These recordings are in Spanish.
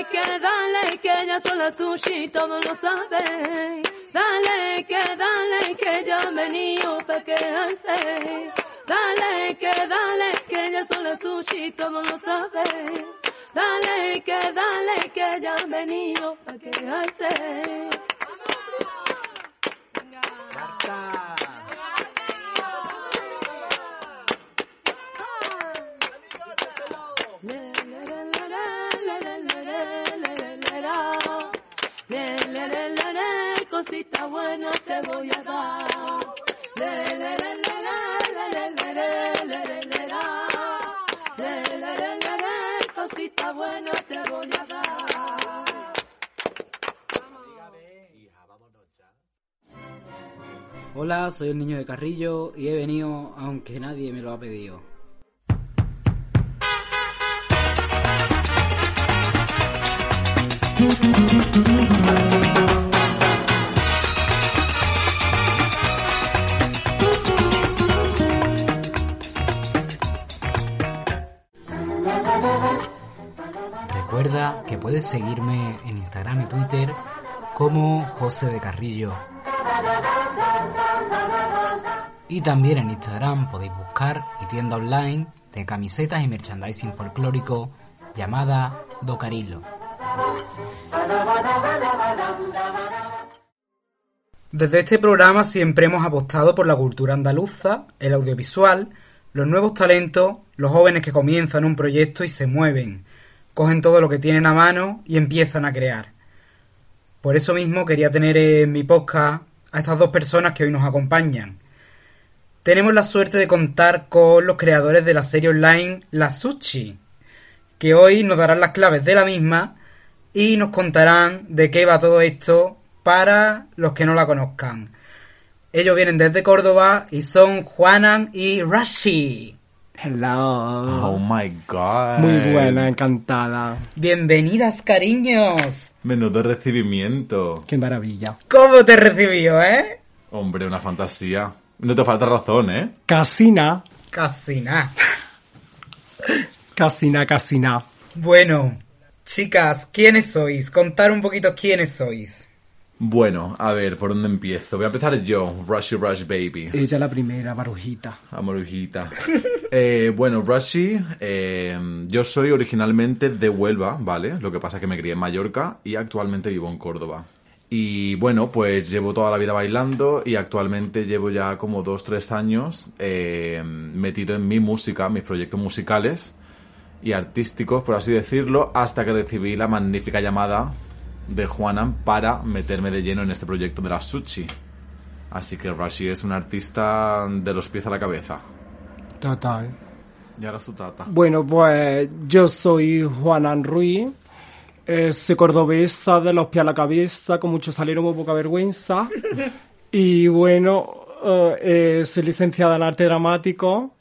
Dale, que dale, que son las sushi, todos lo saben. Dale, que dale, que ya venido pa' quedarse. Dale, que dale, que son las sushi, todos lo saben. Dale, que dale, que ya venido pa' quedarse. buena te voy a dar. Le, te a dar. Hola, soy el niño de Carrillo y he venido aunque nadie me lo ha pedido. Puedes seguirme en Instagram y Twitter como José de Carrillo. Y también en Instagram podéis buscar mi tienda online de camisetas y merchandising folclórico llamada Docarilo. Desde este programa siempre hemos apostado por la cultura andaluza, el audiovisual, los nuevos talentos, los jóvenes que comienzan un proyecto y se mueven, cogen todo lo que tienen a mano y empiezan a crear. Por eso mismo quería tener en mi podcast a estas dos personas que hoy nos acompañan. Tenemos la suerte de contar con los creadores de la serie online La Sushi, que hoy nos darán las claves de la misma y nos contarán de qué va todo esto para los que no la conozcan. Ellos vienen desde Córdoba y son Juanan y Rashi. Hello. Oh my god. Muy buena, encantada. Bienvenidas, cariños. Menudo recibimiento. Qué maravilla. ¿Cómo te recibió, eh? Hombre, una fantasía. No te falta razón, ¿eh? Casina. Casi nada. Casina, casina. Bueno, chicas, ¿quiénes sois? Contar un poquito quiénes sois. Bueno, a ver, ¿por dónde empiezo? Voy a empezar yo, Rushy Rush Baby. Ella la primera, barujita. Amorujita. Eh, bueno, Rushy, eh, yo soy originalmente de Huelva, ¿vale? Lo que pasa es que me crié en Mallorca y actualmente vivo en Córdoba. Y bueno, pues llevo toda la vida bailando y actualmente llevo ya como dos, tres años eh, metido en mi música, mis proyectos musicales y artísticos, por así decirlo, hasta que recibí la magnífica llamada de Juanan para meterme de lleno en este proyecto de la Sushi. Así que Rashi es un artista de los pies a la cabeza. Total. Y ahora su tata. Bueno, pues yo soy Juanan Ruiz. eh, soy cordobesa de los pies a la cabeza, con mucho salero, muy poca vergüenza. y bueno, eh, eh, soy licenciada en arte dramático.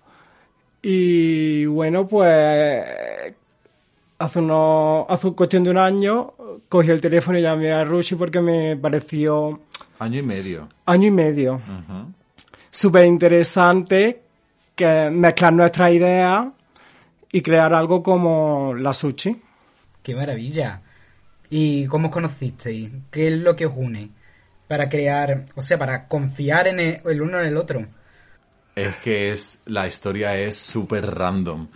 Y bueno, pues hace unos, hace cuestión de un año cogí el teléfono y llamé a Rushi porque me pareció Año y medio. año y medio Ujú. súper interesante que mezclar nuestras ideas y crear algo como la sushi. ¡Qué maravilla! ¿Y cómo os conocisteis? ¿Qué es lo que os une? Para crear, o sea, para confiar en el, el uno en el otro. Es que es la historia es súper random.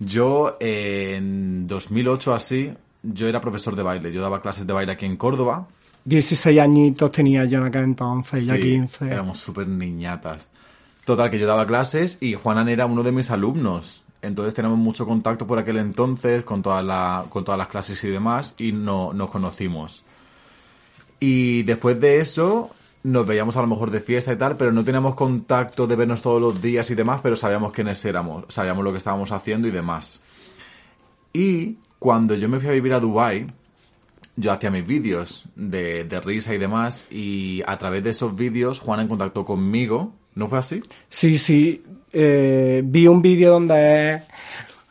Yo eh, en 2008 así, yo era profesor de baile. Yo daba clases de baile aquí en Córdoba. 16 añitos tenía yo en aquel entonces, ya Sí, 15. Éramos súper niñatas. Total, que yo daba clases y Juanan era uno de mis alumnos. Entonces teníamos mucho contacto por aquel entonces con, toda la, con todas las clases y demás y no, nos conocimos. Y después de eso nos veíamos a lo mejor de fiesta y tal, pero no teníamos contacto de vernos todos los días y demás, pero sabíamos quiénes éramos, sabíamos lo que estábamos haciendo y demás. Y cuando yo me fui a vivir a Dubai, yo hacía mis vídeos de, de risa y demás, y a través de esos vídeos Juana en contacto conmigo. ¿No fue así? Sí, sí. eh, vi un vídeo donde...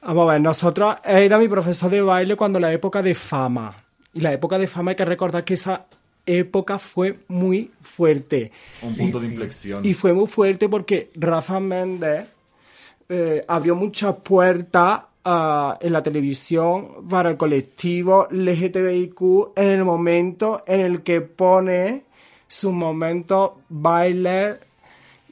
Vamos a ver, nosotros... Era mi profesor de baile cuando la época de fama. Y la época de fama hay que recordar que esa época fue muy fuerte. Un punto de inflexión. Y fue muy fuerte porque Rafa Méndez eh, abrió muchas puertas ah, en la televisión para el colectivo LGTBIQ en el momento en el que pone sus momentos baile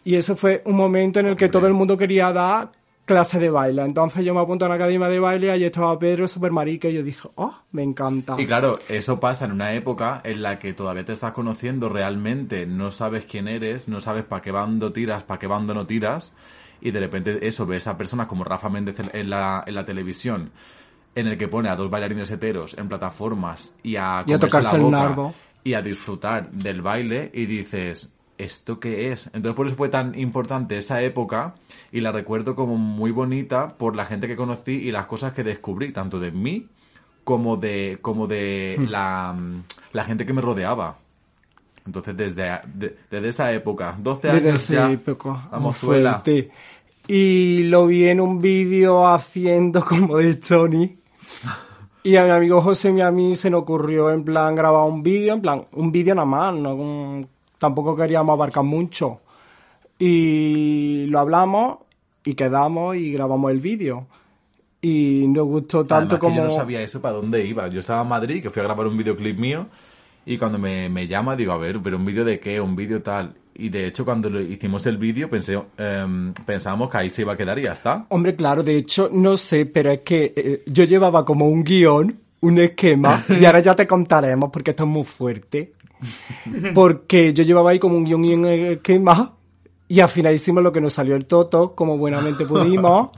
y eso fue un momento en el que todo el mundo quería dar clase de baile. Entonces yo me apunto a la academia de baile y allí estaba Pedro super marica y yo dije, oh, me encanta. Y claro, eso pasa en una época en la que todavía te estás conociendo realmente, no sabes quién eres, no sabes para qué bando tiras, para qué bando no tiras, y de repente eso, ves a personas como Rafa Méndez en la, en la televisión, en el que pone a dos bailarines heteros en plataformas y a, y a tocarse la el nardo. y a disfrutar del baile y dices, ¿esto qué es? Entonces por eso fue tan importante esa época y la recuerdo como muy bonita por la gente que conocí y las cosas que descubrí, tanto de mí como de, como de la, la gente que me rodeaba. Entonces desde, de- desde esa época, 12 Desde años ya, época, mozuela. fuerte. Y lo vi en un vídeo haciendo como de Tony. Y a mi amigo José y a mí se nos ocurrió en plan grabar un vídeo, en plan, un vídeo nada más, no, Un- tampoco queríamos abarcar mucho. Y lo hablamos y quedamos y grabamos el vídeo. Y nos gustó tanto Además que como... yo no sabía eso para dónde iba. Yo estaba en Madrid, que fui a grabar un videoclip mío, y cuando me, me llama digo, a ver, pero un vídeo de qué, un vídeo tal. Y de hecho cuando lo hicimos el vídeo pensé, em, pensábamos que ahí se iba a quedar y ya está. Hombre, claro, de hecho, no sé, pero es que eh, yo llevaba como un guion, un esquema, y ahora ya te contaremos porque esto es muy fuerte. Porque yo llevaba ahí como un guion y un esquema, y al final hicimos lo que nos salió el toto, como buenamente pudimos.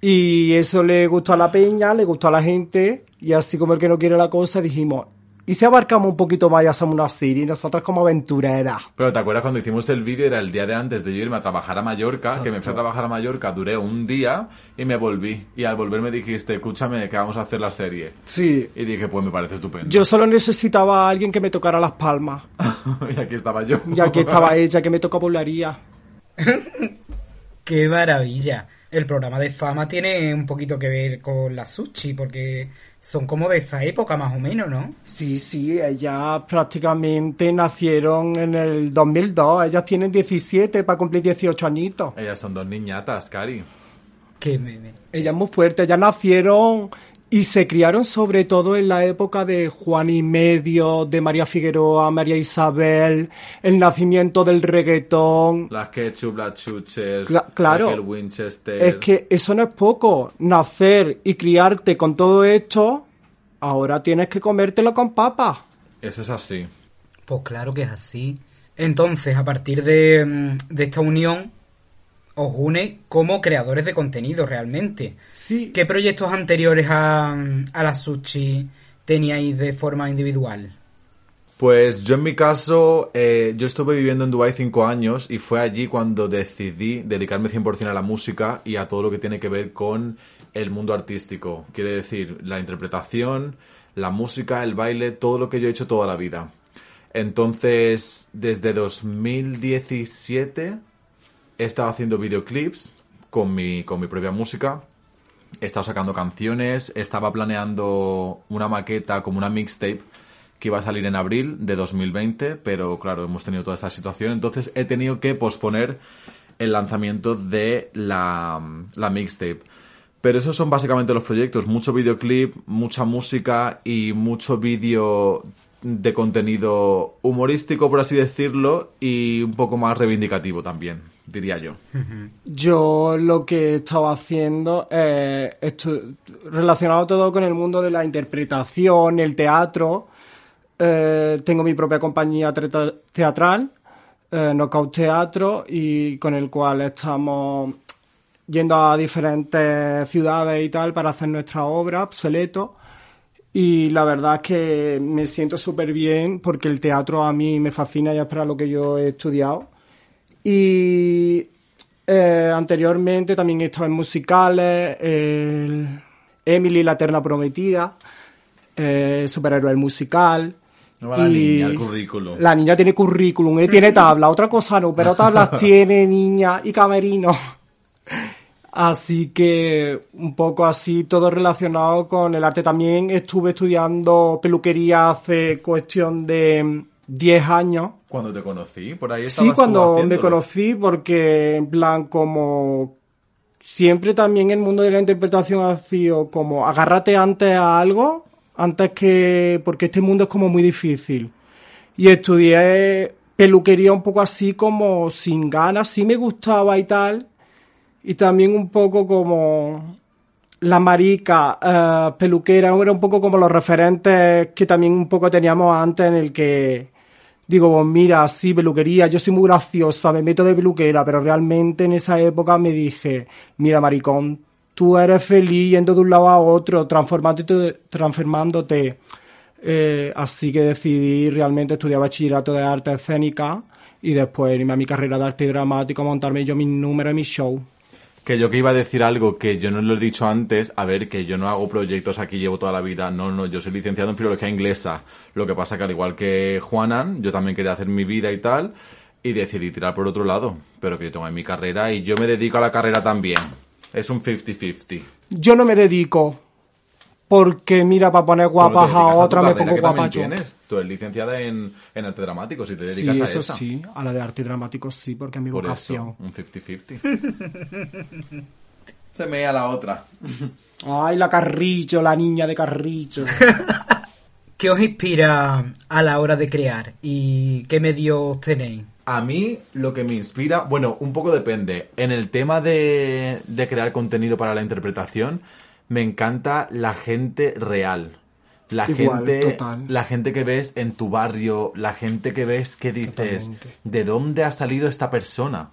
Y eso le gustó a la peña, le gustó a la gente, y así como el que no quiere la cosa, dijimos, ¿y si abarcamos un poquito más y hacemos una serie, nosotras como aventureras? Pero ¿te acuerdas cuando hicimos el vídeo? Era el día de antes de yo irme a trabajar a Mallorca, que me fui a trabajar a Mallorca, duré un día y me volví. Y al volver me dijiste, escúchame, que vamos a hacer la serie. Sí. Y dije, pues me parece estupendo. Yo solo necesitaba a alguien que me tocara las palmas. y aquí estaba yo. Y aquí estaba ella que me toca poblaría. ¡Qué maravilla! El programa de fama tiene un poquito que ver con la sushi, porque son como de esa época más o menos, ¿no? Sí, sí, ellas prácticamente nacieron en el 2002. Ellas tienen 17 para cumplir 18 añitos. Ellas son dos niñatas, Cari. Que me, me- Ellas muy fuertes. Ellas nacieron y se criaron sobre todo en la época de Juan y Medio, de María Figueroa, María Isabel, el nacimiento del reggaetón. Las Ketchup, las Chuchers, Cla- claro. el Winchester. Es que eso no es poco. Nacer y criarte con todo esto, ahora tienes que comértelo con papas. Eso es así. Pues claro que es así. Entonces, a partir de, mm, de esta unión, os une como creadores de contenido realmente. Sí. ¿Qué proyectos anteriores a, a la sushi teníais de forma individual? Pues yo en mi caso, eh, yo estuve viviendo en Dubái cinco años y fue allí cuando decidí dedicarme 100% a la música y a todo lo que tiene que ver con el mundo artístico. Quiere decir, la interpretación, la música, el baile, todo lo que yo he hecho toda la vida. Entonces, desde 2017 he estado haciendo videoclips con mi, con mi propia música. He estado sacando canciones, estaba planeando una maqueta como una mixtape que iba a salir en abril de 2020, pero claro, hemos tenido toda esta situación, entonces he tenido que posponer el lanzamiento de la, la mixtape. Pero esos son básicamente los proyectos, mucho videoclip, mucha música y mucho vídeo de contenido humorístico, por así decirlo, y un poco más reivindicativo también, diría yo. Yo lo que he estado haciendo esto- relacionado todo con el mundo de la interpretación, el teatro. Eh, tengo mi propia compañía teatral, eh, Knockout Teatro, y con el cual estamos yendo a diferentes ciudades y tal para hacer nuestra obra, obsoleto. Y la verdad es que me siento súper bien porque el teatro a mí me fascina y es para lo que yo he estudiado. Y eh, anteriormente también he estado en musicales, el Emily, la eterna prometida, eh, superhéroe el musical. No va la niña, el currículum. La niña tiene currículum, eh, tiene tabla, otra cosa no, pero tablas tiene niña y camerino. Así que un poco así, todo relacionado con el arte. También estuve estudiando peluquería hace cuestión de 10 años. Cuando te conocí, por ahí Sí, estabas tú cuando me conocí, porque en plan como siempre también el mundo de la interpretación ha sido como agárrate antes a algo, antes que, porque este mundo es como muy difícil. Y estudié peluquería un poco así como sin ganas, sí me gustaba y tal, y también un poco como la marica eh, peluquera, era un poco como los referentes que también un poco teníamos antes en el que digo, pues mira, sí, peluquería, yo soy muy graciosa, me meto de peluquera, pero realmente en esa época me dije, mira, maricón, tú eres feliz yendo de un lado a otro, transformándote, transformándote. Eh, así que decidí realmente estudiar bachillerato de arte escénica y después irme a mi carrera de arte dramático, montarme yo mi número y mi show. Que yo que iba a decir algo que yo no lo he dicho antes, a ver, que yo no hago proyectos aquí, llevo toda la vida, no, no, yo soy licenciado en filología inglesa. Lo que pasa que al igual que Juanan, yo también quería hacer mi vida y tal, y decidí tirar por otro lado, pero que yo tengo en mi carrera y yo me dedico a la carrera también. Es un 50-50. Yo no me dedico, porque mira, para poner guapas a otra me pongo guapa yo. Tú eres licenciada en, en arte dramático, si te dedicas sí, a eso esa. sí, a la de arte dramático sí, porque es mi Por vocación. eso, un 50-50. Se me a la otra. Ay, la Carrillo, la niña de Carrillo. ¿Qué os inspira a la hora de crear y qué medios tenéis? A mí lo que me inspira, bueno, un poco depende. En el tema de, de crear contenido para la interpretación, me encanta la gente real. La Igual, gente, total. la gente que ves en tu barrio, la gente que ves que dices, Totalmente. ¿de dónde ha salido esta persona?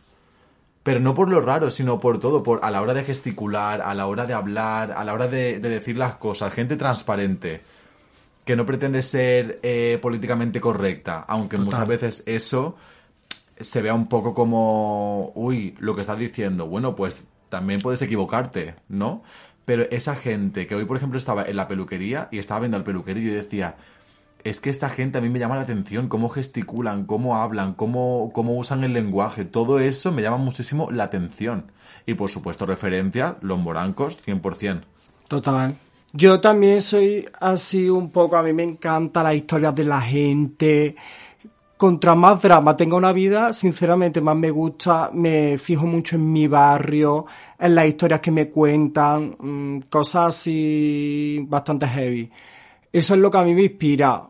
Pero no por lo raro, sino por todo, por a la hora de gesticular, a la hora de hablar, a la hora de, de decir las cosas, gente transparente, que no pretende ser eh, políticamente correcta, aunque Total. muchas veces eso se vea un poco como, uy, lo que estás diciendo, bueno, pues también puedes equivocarte, ¿no? Pero esa gente que hoy, por ejemplo, estaba en la peluquería y estaba viendo al peluquero y decía, es que esta gente a mí me llama la atención, cómo gesticulan, cómo hablan, cómo, cómo usan el lenguaje, todo eso me llama muchísimo la atención. Y por supuesto, referencia, los morancos, 100%. Total. Yo también soy así un poco, a mí me encanta las historias de la gente. Contra más drama tenga una vida, sinceramente más me gusta, me fijo mucho en mi barrio, en las historias que me cuentan, mm, cosas así bastante heavy. Eso es lo que a mí me inspira.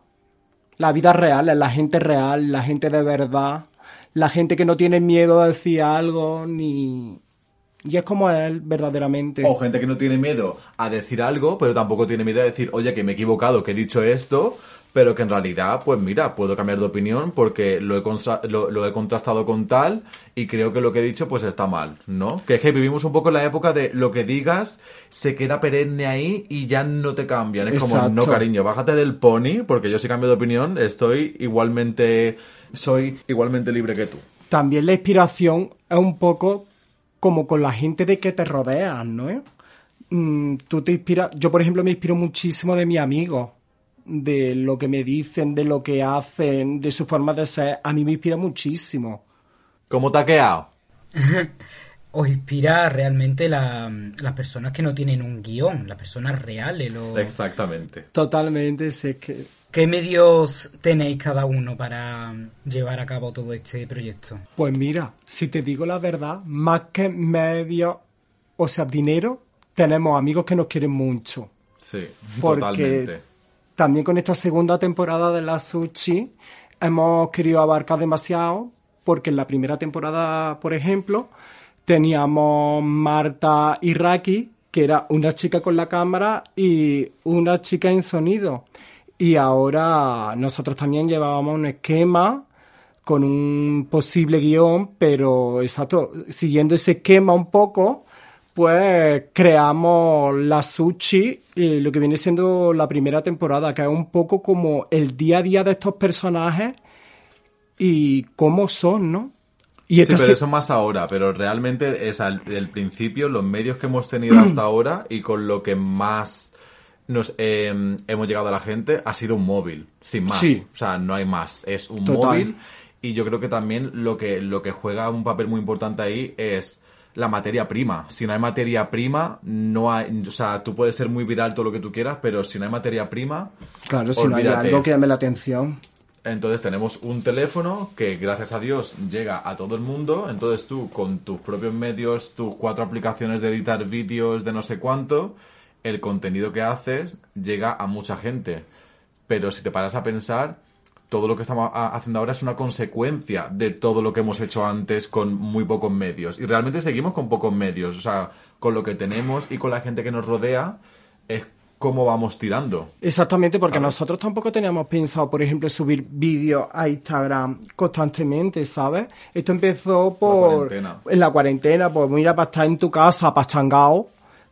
La vida real, la gente real, la gente de verdad, la gente que no tiene miedo a decir algo, ni... Y es como él, verdaderamente. O gente que no tiene miedo a decir algo, pero tampoco tiene miedo a decir, oye, que me he equivocado, que he dicho esto, pero que en realidad, pues mira, puedo cambiar de opinión porque lo he, lo, lo he contrastado con tal y creo que lo que he dicho pues está mal, ¿no? Que es que vivimos un poco en la época de lo que digas se queda perenne ahí y ya no te cambian. Es como, no cariño, bájate del pony porque yo si cambio de opinión estoy igualmente, soy igualmente libre que tú. también la inspiración es un poco como con la gente de que te rodeas, ¿no? Mm, tú te inspiras, yo por ejemplo me inspiro muchísimo de mis amigos, de lo que me dicen, de lo que hacen, de su forma de ser, a mí me inspira muchísimo. ¿Cómo te ha quedado? ¿Os inspira realmente la- las personas que no tienen un guion, las personas reales? los- Exactamente. Totalmente, sé que ¿Qué medios tenéis cada uno para llevar a cabo todo este proyecto? Pues mira, si te digo la verdad, más que medios, o sea, dinero, tenemos amigos que nos quieren mucho. Sí, Porque totalmente. También con esta segunda temporada de la Sushi hemos querido abarcar demasiado, porque en la primera temporada, por ejemplo, teníamos Marta y Raki, que era una chica con la cámara y una chica en sonido. Y ahora nosotros también llevábamos un esquema con un posible guion, pero exacto, siguiendo ese esquema un poco, pues creamos la Sushi, eh, lo que viene siendo la primera temporada, que es un poco como el día a día de estos personajes y cómo son, ¿no? Y Sí, pero se- eso más ahora, pero realmente es al principio los medios que hemos tenido hasta ahora y con lo que más nos eh, hemos llegado a la gente ha sido un móvil, sin más. Sí. O sea, no hay más, es un Total. móvil y yo creo que también lo que lo que juega un papel muy importante ahí es la materia prima. Si no hay materia prima, no hay, o sea, tú puedes ser muy viral todo lo que tú quieras, pero si no hay materia prima, Claro, si no hay algo que llame la atención. Entonces tenemos un teléfono que gracias a Dios llega a todo el mundo. Entonces tú con tus propios medios, tus cuatro aplicaciones de editar vídeos de no sé cuánto, el contenido que haces llega a mucha gente. Pero si te paras a pensar, todo lo que estamos a- haciendo ahora es una consecuencia de todo lo que hemos hecho antes con muy pocos medios. Y realmente seguimos con pocos medios. O sea, con lo que tenemos y con la gente que nos rodea es como vamos tirando. Exactamente, porque ¿Sabes? nosotros tampoco teníamos pensado, por ejemplo, subir vídeos a Instagram constantemente, ¿sabes? Esto empezó por... cuarentena. En la cuarentena, pues mira, para estar en tu casa, pachangao,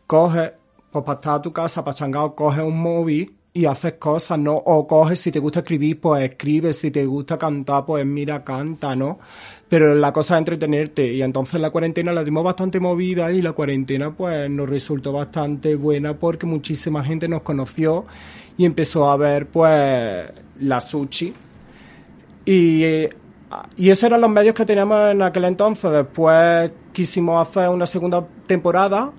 coges, pues para estar en tu casa, pachangao, coges un móvil y haces cosas, ¿no? O coges, si te gusta escribir, pues escribes, si te gusta cantar, pues mira, canta, ¿no? Pero la cosa es entretenerte y entonces la cuarentena la dimos bastante movida y la cuarentena pues nos resultó bastante buena porque muchísima gente nos conoció y empezó a ver pues la sushi y, y esos eran los medios que teníamos en aquel entonces. Después quisimos hacer una segunda temporada,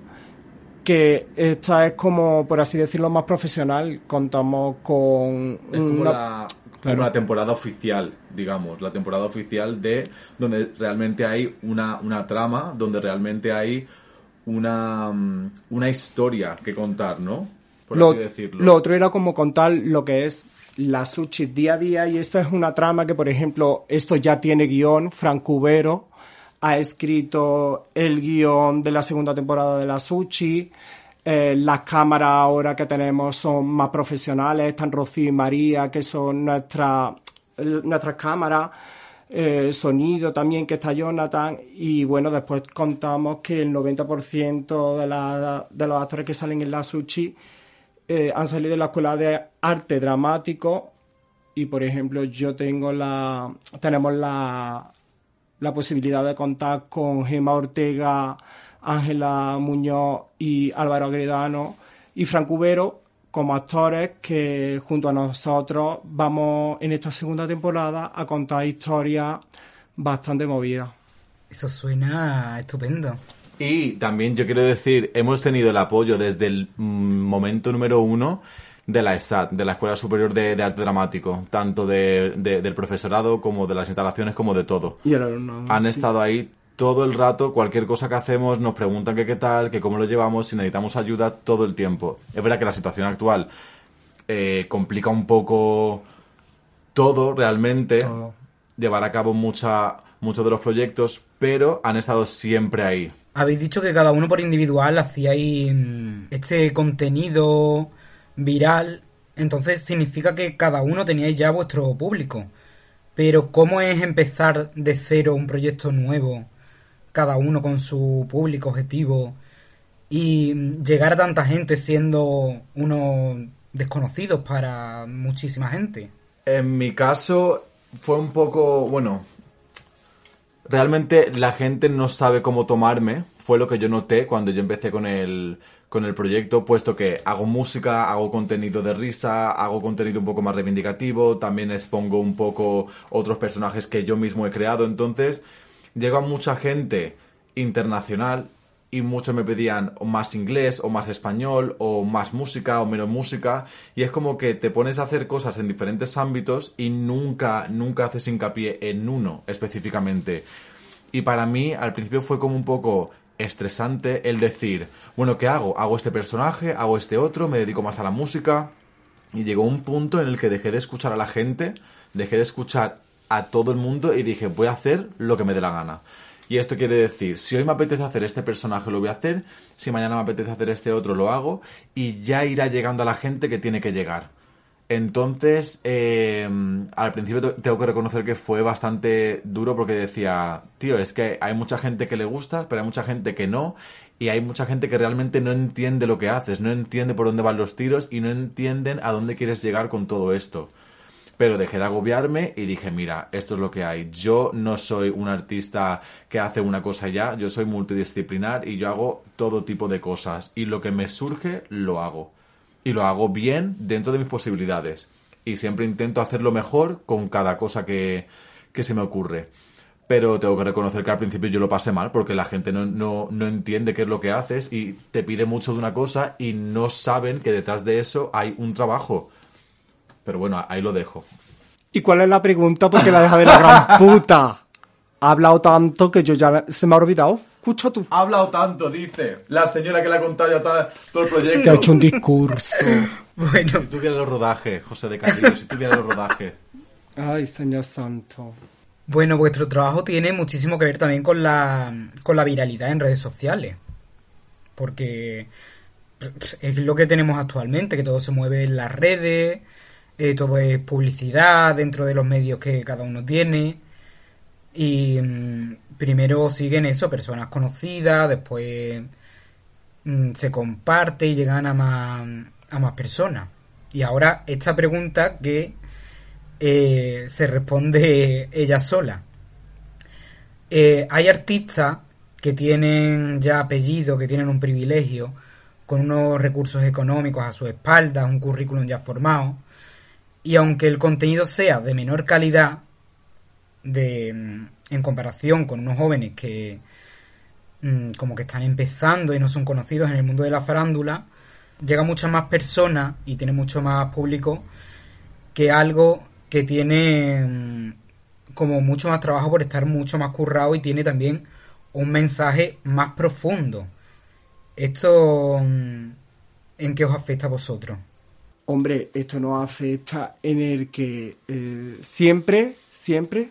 que esta es como, por así decirlo, más profesional. Contamos con Es como, una- la, Claro. temporada oficial, digamos, la temporada oficial de donde realmente hay una, una trama, donde realmente hay una, mm, una historia que contar, ¿no? Por lo, así decirlo. lo otro era como contar lo que es la sushi día a día y esto es una trama que, por ejemplo, esto ya tiene guion, Frank Cubero ha escrito el guion de la segunda temporada de la sushi, eh, las cámaras ahora que tenemos son más profesionales, están Rocío y María, que son nuestra- nuestras cámaras, eh, sonido también, que está Jonathan, y bueno, después contamos que el 90% de, la- de los actores que salen en la sushi eh, han salido de la escuela de arte dramático. Y por ejemplo yo tengo la tenemos la, la posibilidad de contar con Gemma Ortega, Ángela Muñoz y Álvaro Agredano y Frank Cubero como actores que junto a nosotros vamos en esta segunda temporada a contar historias bastante movidas. Eso suena estupendo. Y también yo quiero decir, hemos tenido el apoyo desde el mm, momento número uno de la ESAT, de la Escuela Superior de, de Arte Dramático, tanto de- de- del profesorado como de las instalaciones, como de todo. Y el alumno, Han sí. estado ahí todo el rato, cualquier cosa que hacemos, nos preguntan que qué tal, que cómo lo llevamos, si necesitamos ayuda todo el tiempo. Es verdad que la situación actual eh, complica un poco todo realmente, Todo. llevar a cabo mucha, muchos de los proyectos, pero han estado siempre ahí. Habéis dicho que cada uno por individual hacíais mm, este contenido viral, entonces significa que cada uno teníais ya vuestro público. Pero ¿cómo es empezar de cero un proyecto nuevo, cada uno con su público objetivo, y llegar a tanta gente siendo unos desconocidos para muchísima gente? En mi caso fue un poco, bueno, realmente la gente no sabe cómo tomarme, fue lo que yo noté cuando yo empecé con el, con el proyecto, puesto que hago música, hago contenido de risa, hago contenido un poco más reivindicativo, también expongo un poco otros personajes que yo mismo he creado, entonces llegó a mucha gente internacional y muchos me pedían o más inglés o más español o más música o menos música. Y es como que te pones a hacer cosas en diferentes ámbitos y nunca nunca haces hincapié en uno específicamente. Y para mí al principio fue como un poco estresante el decir bueno qué hago hago este personaje hago este otro me dedico más a la música y llegó un punto en el que dejé de escuchar a la gente, dejé de escuchar a todo el mundo y dije, voy a hacer lo que me dé la gana. Y esto quiere decir, si hoy me apetece hacer este personaje, lo voy a hacer, si mañana me apetece hacer este otro, lo hago, y ya irá llegando a la gente que tiene que llegar. Entonces, eh, al principio te- tengo que reconocer que fue bastante duro porque decía, tío, es que hay mucha gente que le gusta, pero hay mucha gente que no, y hay mucha gente que realmente no entiende lo que haces, no entiende por dónde van los tiros y no entienden a dónde quieres llegar con todo esto. Pero dejé de agobiarme y dije, mira, esto es lo que hay. Yo no soy un artista que hace una cosa ya, yo soy multidisciplinar y yo hago todo tipo de cosas. Y lo que me surge, lo hago. Y lo hago bien dentro de mis posibilidades. Y siempre intento hacerlo mejor con cada cosa que, que se me ocurre. Pero tengo que reconocer que al principio yo lo pasé mal porque la gente no, no, no entiende qué es lo que haces y te pide mucho de una cosa y no saben que detrás de eso hay un trabajo. Pero bueno, ahí lo dejo. ¿Y cuál es la pregunta? Porque la deja de la gran puta. Ha hablado tanto que yo ya se me ha olvidado. Escucha tú. Ha hablado tanto, dice la señora que le ha contado ya todo, el proyecto. Que ha hecho un discurso. Bueno, Si tú vieras los rodajes, José de Castillo, si tú vieras los rodajes. Ay, señor santo. bueno, vuestro trabajo tiene muchísimo que ver también con la, con la viralidad en redes sociales. Porque es lo que tenemos actualmente, que todo se mueve en las redes, eh, todo es publicidad dentro de los medios que cada uno tiene. Y mm, primero siguen eso, personas conocidas, después mm, se comparte y llegan a más, a más personas. Y ahora esta pregunta que eh, se responde ella sola. Eh, hay artistas que tienen ya apellido, que tienen un privilegio, con unos recursos económicos a su espalda, un currículum ya formado, y aunque el contenido sea de menor calidad, de, en comparación con unos jóvenes que mm, como que están empezando y no son conocidos en el mundo de la farándula, llega muchas más personas y tiene mucho más público que algo que tiene mm, como mucho más trabajo por estar mucho más currado y tiene también un mensaje más profundo. ¿Esto mm, en qué os afecta a vosotros? Hombre, esto nos afecta en el que eh, siempre, siempre,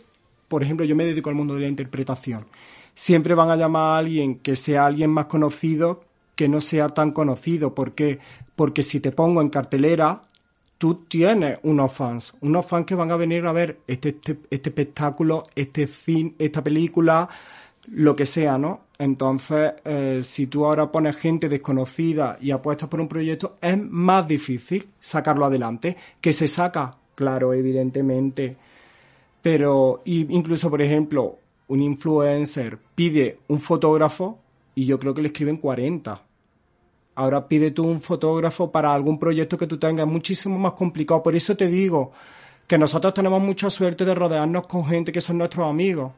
por ejemplo, yo me dedico al mundo de la interpretación. Siempre van a llamar a alguien que sea alguien más conocido que no sea tan conocido. ¿Por qué? Porque si te pongo en cartelera, tú tienes unos fans, unos fans que van a venir a ver este, este, este espectáculo, este fin, esta película, lo que sea, ¿no? Entonces, eh, si tú ahora pones gente desconocida y apuestas por un proyecto, es más difícil sacarlo adelante. Que se saca, claro, evidentemente. Pero incluso, por ejemplo, un influencer pide un fotógrafo y yo creo que le escriben 40. Ahora pide tú un fotógrafo para algún proyecto que tú tengas, muchísimo más complicado. Por eso te digo que nosotros tenemos mucha suerte de rodearnos con gente que son nuestros amigos.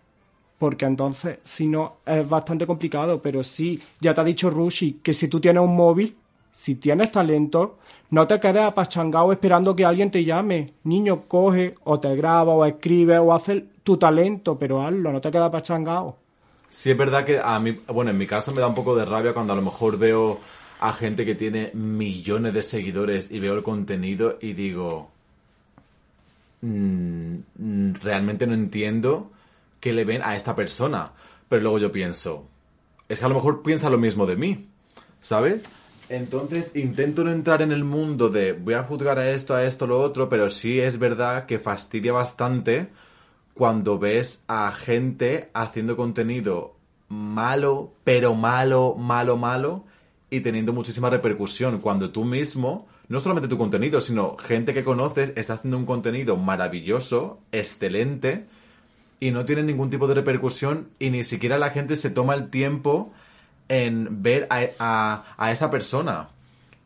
Porque entonces, si no, es bastante complicado. Pero sí, ya te ha dicho Rushi que si tú tienes un móvil, si tienes talento, no te quedes apachangado esperando que alguien te llame. Niño, coge o te graba o escribe o hace tu talento, pero hazlo, no te quedes apachangado. Sí, es verdad que a mí, bueno, en mi caso me da un poco de rabia cuando a lo mejor veo a gente que tiene millones de seguidores y veo el contenido y digo, "Mm, realmente no entiendo qué le ven a esta persona. Pero luego yo pienso, es que a lo mejor piensa lo mismo de mí, ¿sabes? Entonces intento no entrar en el mundo de voy a juzgar a esto, a esto, lo otro, pero sí es verdad que fastidia bastante cuando ves a gente haciendo contenido malo, pero malo, malo, malo, y teniendo muchísima repercusión, cuando tú mismo, no solamente tu contenido, sino gente que conoces, está haciendo un contenido maravilloso, excelente, y no tiene ningún tipo de repercusión, y ni siquiera la gente se toma el tiempo en ver a, a- a esa persona.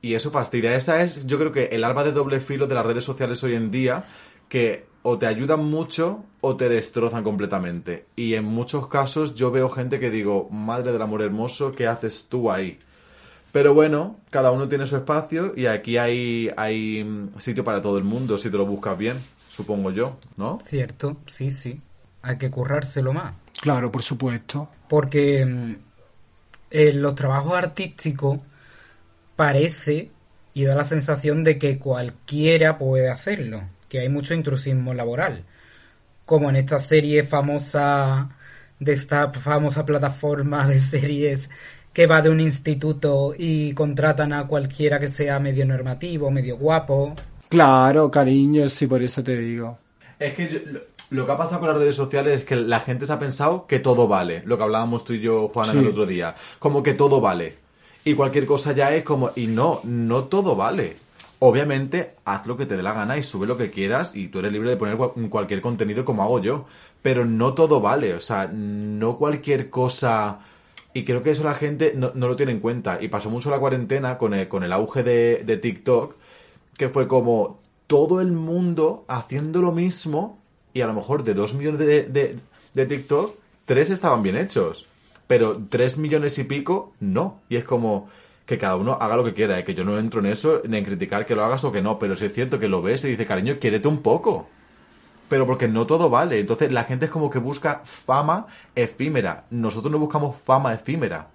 Y eso fastidia. Esa es, yo creo que el arma de doble filo de las redes sociales hoy en día, que o te ayudan mucho o te destrozan completamente. Y en muchos casos yo veo gente que digo, madre del amor hermoso, ¿qué haces tú ahí? Pero bueno, cada uno tiene su espacio y aquí hay, hay mm, sitio para todo el mundo si te lo buscas bien, supongo yo, ¿no? Cierto, sí, sí. Hay que currárselo más. Claro, por supuesto. Porque mm, en los trabajos artísticos parece y da la sensación de que cualquiera puede hacerlo, que hay mucho intrusismo laboral. Como en esta serie famosa de esta famosa plataforma de series que va de un instituto y contratan a cualquiera que sea medio normativo, medio guapo. Claro, cariño, sí, por eso te digo. Es que yo- lo, que ha pasado con las redes sociales es que la gente se ha pensado que todo vale. Lo que hablábamos tú y yo, Juana, Sí. el otro día. Como que todo vale. Y cualquier cosa ya es como... Y no, no todo vale. Obviamente, haz lo que te dé la gana y sube lo que quieras y tú eres libre de poner cual- cualquier contenido como hago yo. Pero no todo vale. O sea, no cualquier cosa... Y creo que eso la gente no, no lo tiene en cuenta. Y pasó mucho la cuarentena con el, con el auge de, de TikTok, que fue como todo el mundo haciendo lo mismo y a lo mejor de dos millones de, de, TikTok, tres estaban bien hechos. Pero tres millones y pico, no. Y es como que cada uno haga lo que quiera, ¿eh? que yo no entro en eso ni en criticar que lo hagas o que no, pero sí es cierto que lo ves y dice, cariño, quiérete un poco. pero porque no todo vale. Entonces la gente es como que busca fama efímera. Nosotros no buscamos fama efímera.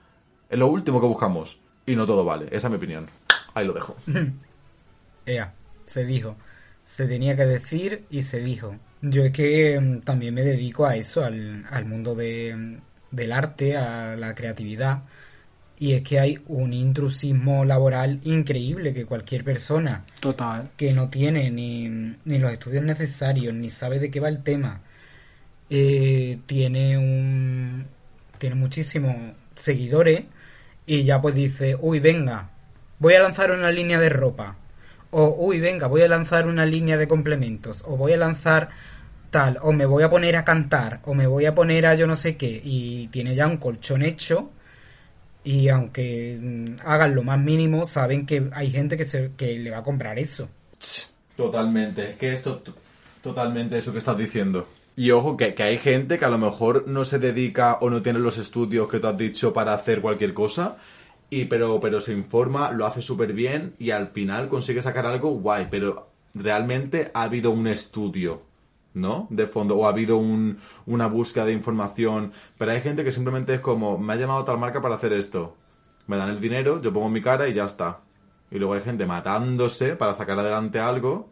Es lo último que buscamos. Y no todo vale. Esa es mi opinión. Ahí lo dejo. Ea, se dijo. Se tenía que decir y se dijo. Yo es que mm, también me dedico a eso, al, al mundo de, del arte, a la creatividad. Y es que hay un intrusismo laboral increíble que cualquier persona Total. que no tiene ni, ni los estudios necesarios, ni sabe de qué va el tema, eh, tiene un tiene muchísimos seguidores y ya pues dice, uy, venga, voy a lanzar una línea de ropa. O, uy, venga, voy a lanzar una línea de complementos. O voy a lanzar tal. O me voy a poner a cantar. O me voy a poner a yo no sé qué. Y tiene ya un colchón hecho. Y aunque mm, hagan lo más mínimo, saben que hay gente que, se, que le va a comprar eso. Totalmente, es que esto totalmente eso que estás diciendo. Y ojo, que, que hay gente que a lo mejor no se dedica o no tiene los estudios que tú has dicho para hacer cualquier cosa, y pero, pero se informa, lo hace súper bien y al final consigue sacar algo guay, pero realmente ha habido un estudio, ¿no? De fondo, o ha habido un- una búsqueda de información, pero hay gente que simplemente es como, me ha llamado tal marca para hacer esto, me dan el dinero, yo pongo mi cara y ya está. Y luego hay gente matándose para sacar adelante algo.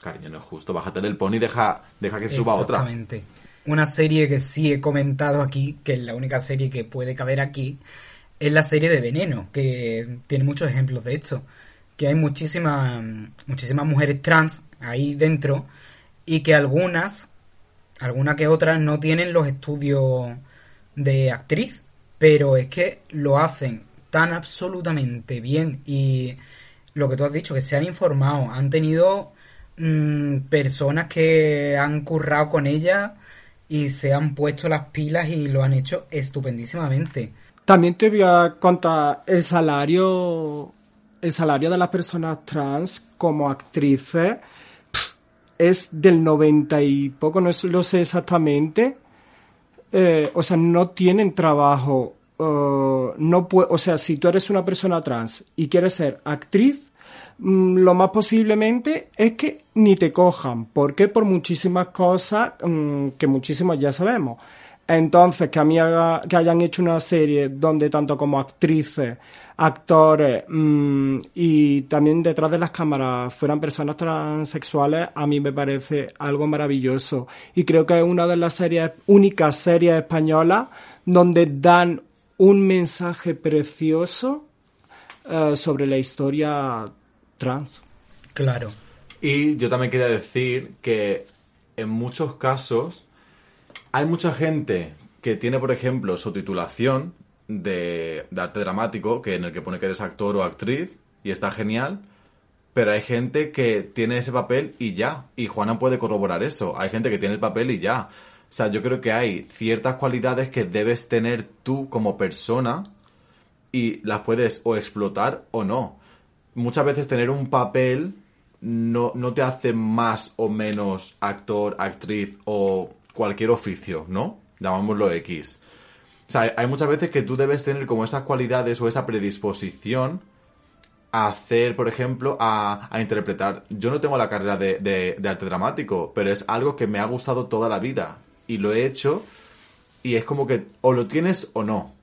Cariño, no es justo. Bájate del pony y deja, deja que suba otra. Exactamente. Una serie que sí he comentado aquí, que es la única serie que puede caber aquí, es la serie de Veneno, que tiene muchos ejemplos de esto. Que hay muchísimas, muchísimas mujeres trans ahí dentro y que algunas, algunas que otras, no tienen los estudios de actriz, pero es que lo hacen tan absolutamente bien y lo que tú has dicho, que se han informado, han tenido mm, personas que han currado con ella y se han puesto las pilas y lo han hecho estupendísimamente. También te voy a contar el salario, el salario de las personas trans como actrices es del 90 y poco, no lo sé exactamente. Eh, o sea, no tienen trabajo. eh, no o sea, si tú eres una persona trans y quieres ser actriz, mm, lo más posiblemente es que ni te cojan. ¿Por qué? Por muchísimas cosas mm, que muchísimos ya sabemos. Entonces, que a mí que hayan hecho una serie donde tanto como actrices, actores mm, y también detrás de las cámaras fueran personas transexuales, a mí me parece algo maravilloso. Y creo que es una de las series, únicas series españolas donde dan un mensaje precioso eh, sobre la historia trans. Claro. Y yo también quería decir que en muchos casos hay mucha gente que tiene, por ejemplo, su titulación de, arte dramático, que en el que pone que eres actor o actriz, y está genial, pero hay gente que tiene ese papel y ya. Y Juana puede corroborar eso. Hay gente que tiene el papel y ya. O sea, yo creo que hay ciertas cualidades que debes tener tú como persona y las puedes o explotar o no. Muchas veces tener un papel no, no te hace más o menos actor, actriz o cualquier oficio, ¿no? Llamámoslo X. O sea, hay- muchas veces que tú debes tener como esas cualidades o esa predisposición a hacer, por ejemplo, a, a interpretar. Yo no tengo la carrera de, de- de arte dramático, pero es algo que me ha gustado toda la vida. Y lo he hecho y es como que o lo tienes o no.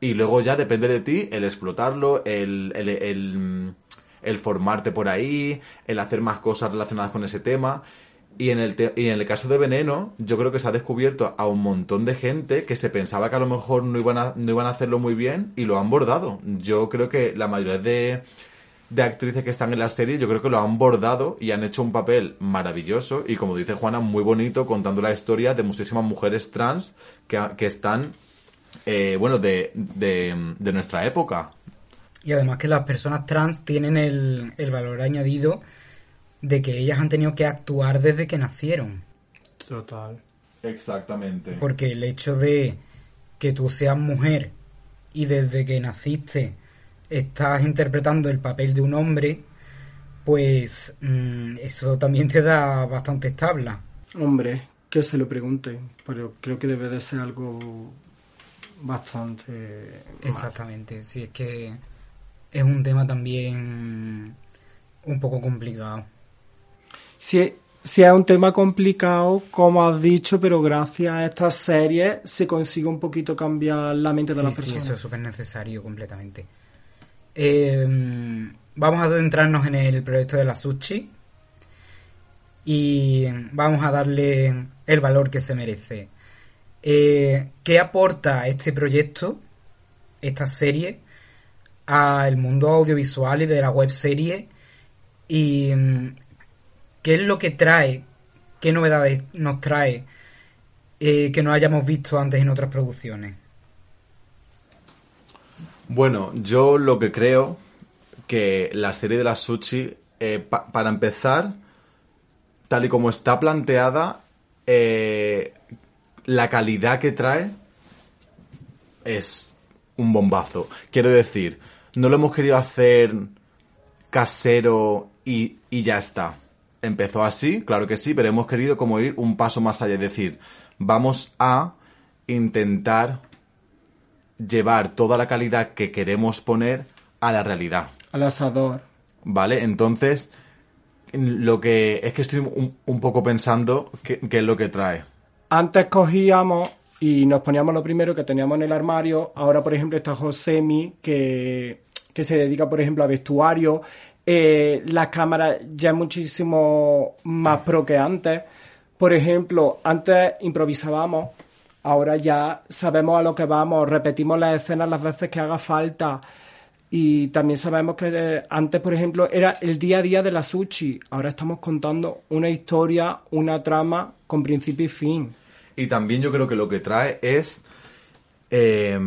Y luego ya depende de ti el explotarlo, el, el, el, el formarte por ahí, el hacer más cosas relacionadas con ese tema. Y en, el te- y en el caso de Veneno, yo creo que se ha descubierto a un montón de gente que se pensaba que a lo mejor no iban a, no iban a hacerlo muy bien y lo han bordado. Yo creo que la mayoría de, de actrices que están en la serie, yo creo que lo han bordado y han hecho un papel maravilloso y como dice Juana, muy bonito contando la historia de muchísimas mujeres trans que, que están, eh, bueno, de, de, de nuestra época. Y además que las personas trans tienen el, el valor añadido de que ellas han tenido que actuar desde que nacieron. Total. Exactamente. Porque el hecho de que tú seas mujer y desde que naciste estás interpretando el papel de un hombre, pues mm, eso también te da bastante tabla. Hombre, que se lo pregunte, pero creo que debe de ser algo bastante... mal. Exactamente, sí, es que es un tema también un poco complicado. Sí, sí es un tema complicado, como has dicho, pero gracias a esta serie se consigue un poquito cambiar la mente de sí, las sí, personas. eso es súper necesario completamente. Eh, vamos a adentrarnos en el proyecto de la Sushi y vamos a darle el valor que se merece. Eh, ¿Qué aporta este proyecto, esta serie, al mundo audiovisual y de la web serie? ¿Y mm, qué es lo que trae? ¿Qué novedades nos trae eh, que no hayamos visto antes en otras producciones? Bueno, yo lo que creo que la serie de la Sushi, eh, pa- para empezar, tal y como está planteada, eh, la calidad que trae es un bombazo. Quiero decir, no lo hemos querido hacer casero y ya está. Empezó así, claro que sí, pero hemos querido como ir un paso más allá, es decir, vamos a intentar llevar toda la calidad que queremos poner a la realidad. Al asador. ¿Vale? Entonces, lo que es que estoy un, un poco pensando qué, qué es lo que trae. Antes cogíamos y nos poníamos lo primero que teníamos en el armario. Ahora, por ejemplo, está Josemi, que, que se dedica, por ejemplo, a vestuario. Eh, la cámara ya es muchísimo más pro que antes. Por ejemplo, antes improvisábamos, ahora ya sabemos a lo que vamos, repetimos las escenas las veces que haga falta. Y también sabemos que eh, antes, por ejemplo, era el día a día de la sushi. Ahora estamos contando una historia, una trama con principio y fin. Y también yo creo que lo que trae es. eh,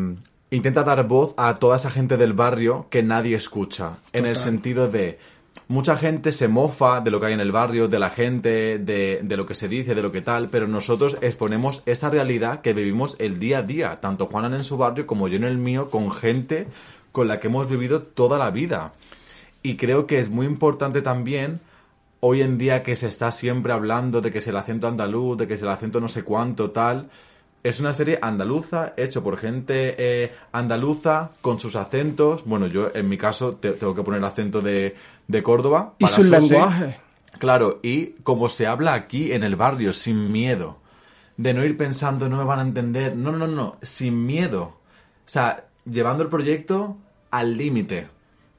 intenta dar voz a toda esa gente del barrio que nadie escucha. En el sentido de. Mucha gente se mofa de lo que hay en el barrio, de la gente, de, de lo que se dice, de lo que tal, pero nosotros exponemos esa realidad que vivimos el día a día, tanto Juanan en su barrio como yo en el mío, con gente con la que hemos vivido toda la vida. Y creo que es muy importante también hoy en día que se está siempre hablando de que es el acento andaluz, de que es el acento no sé cuánto, tal. Es una serie andaluza, hecho por gente eh, andaluza, con sus acentos. Bueno, yo en mi caso te- tengo que poner el acento de, de Córdoba. Y su Susi. lenguaje. Claro, y como se habla aquí en el barrio, sin miedo. De no ir pensando, no me van a entender. No, no, no, sin miedo. O sea, llevando el proyecto al límite.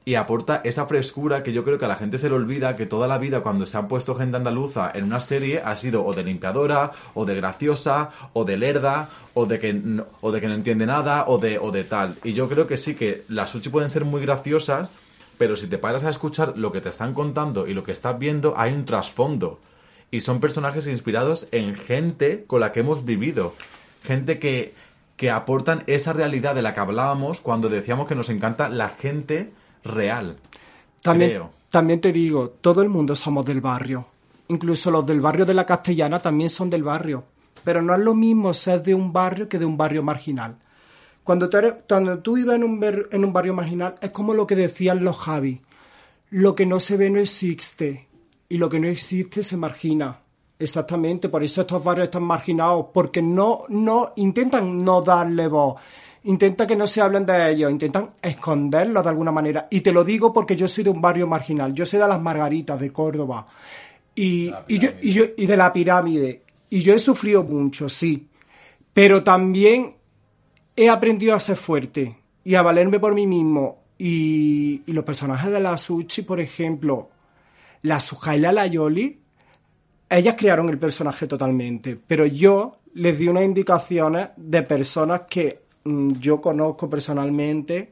Y aporta esa frescura que yo creo que a la gente se le olvida que toda la vida cuando se han puesto gente andaluza en una serie ha sido o de limpiadora, o de graciosa, o de lerda, o de que no, o de que no entiende nada, o de, o de tal. Y yo creo que sí que las sushi pueden ser muy graciosas, pero si te paras a escuchar lo que te están contando y lo que estás viendo, hay un trasfondo. Y son personajes inspirados en gente con la que hemos vivido. Gente que, que aportan esa realidad de la que hablábamos cuando decíamos que nos encanta la gente real. También, Creo. también te digo, todo el mundo somos del barrio. Incluso los del barrio de la Castellana también son del barrio. Pero no es lo mismo ser de un barrio que de un barrio marginal. Cuando tú, eres- cuando tú vives en un, en un barrio marginal, es como lo que decían los Javi. Lo que no se ve no existe. Y lo que no existe se margina. Exactamente, por eso estos barrios están marginados, porque no, no, intentan no darle voz. Intenta que no se hablen de ellos, intentan esconderlos de alguna manera. Y te lo digo porque yo soy de un barrio marginal. Yo soy de las Margaritas, de Córdoba. Y, y, yo, y, yo, y de la pirámide. Y yo he sufrido mucho, sí. Pero también he aprendido a ser fuerte y a valerme por mí mismo. Y, y los personajes de la Sushi, por ejemplo, la Sujaila Layoli, ellas crearon el personaje totalmente, pero yo les di unas indicaciones de personas que yo conozco personalmente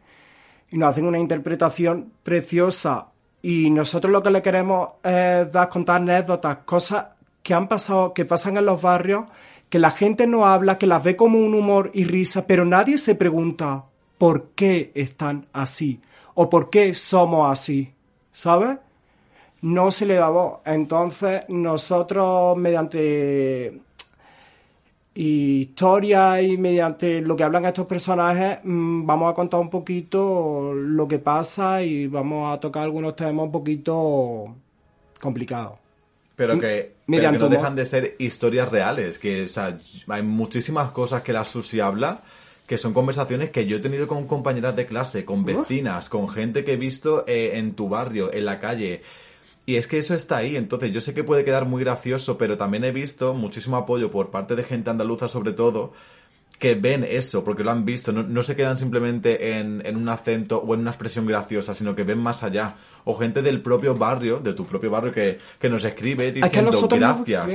y nos hacen una interpretación preciosa. Y nosotros lo que le queremos es dar, contar anécdotas, cosas que han pasado, que pasan en los barrios, que la gente no habla, que las ve como un humor y risa, pero nadie se pregunta por qué están así o por qué somos así, ¿sabes? no se le da voz. Entonces, nosotros, mediante historia y mediante lo que hablan estos personajes, mm, vamos a contar un poquito lo que pasa y vamos a tocar algunos temas un poquito complicados. Pero que, pero que no dejan de ser historias reales. Que, o sea, hay muchísimas cosas que la Susi habla que son conversaciones que yo he tenido con compañeras de clase, con vecinas, con gente que he visto eh, en tu barrio, en la calle. Y es que eso está ahí, entonces yo sé que puede quedar muy gracioso, pero también he visto muchísimo apoyo por parte de gente andaluza sobre todo, que ven eso, porque lo han visto, no, no se quedan simplemente en, en un acento o en una expresión graciosa, sino que ven más allá. O gente del propio barrio, de tu propio barrio, que, que nos escribe Es que diciendo no gracias.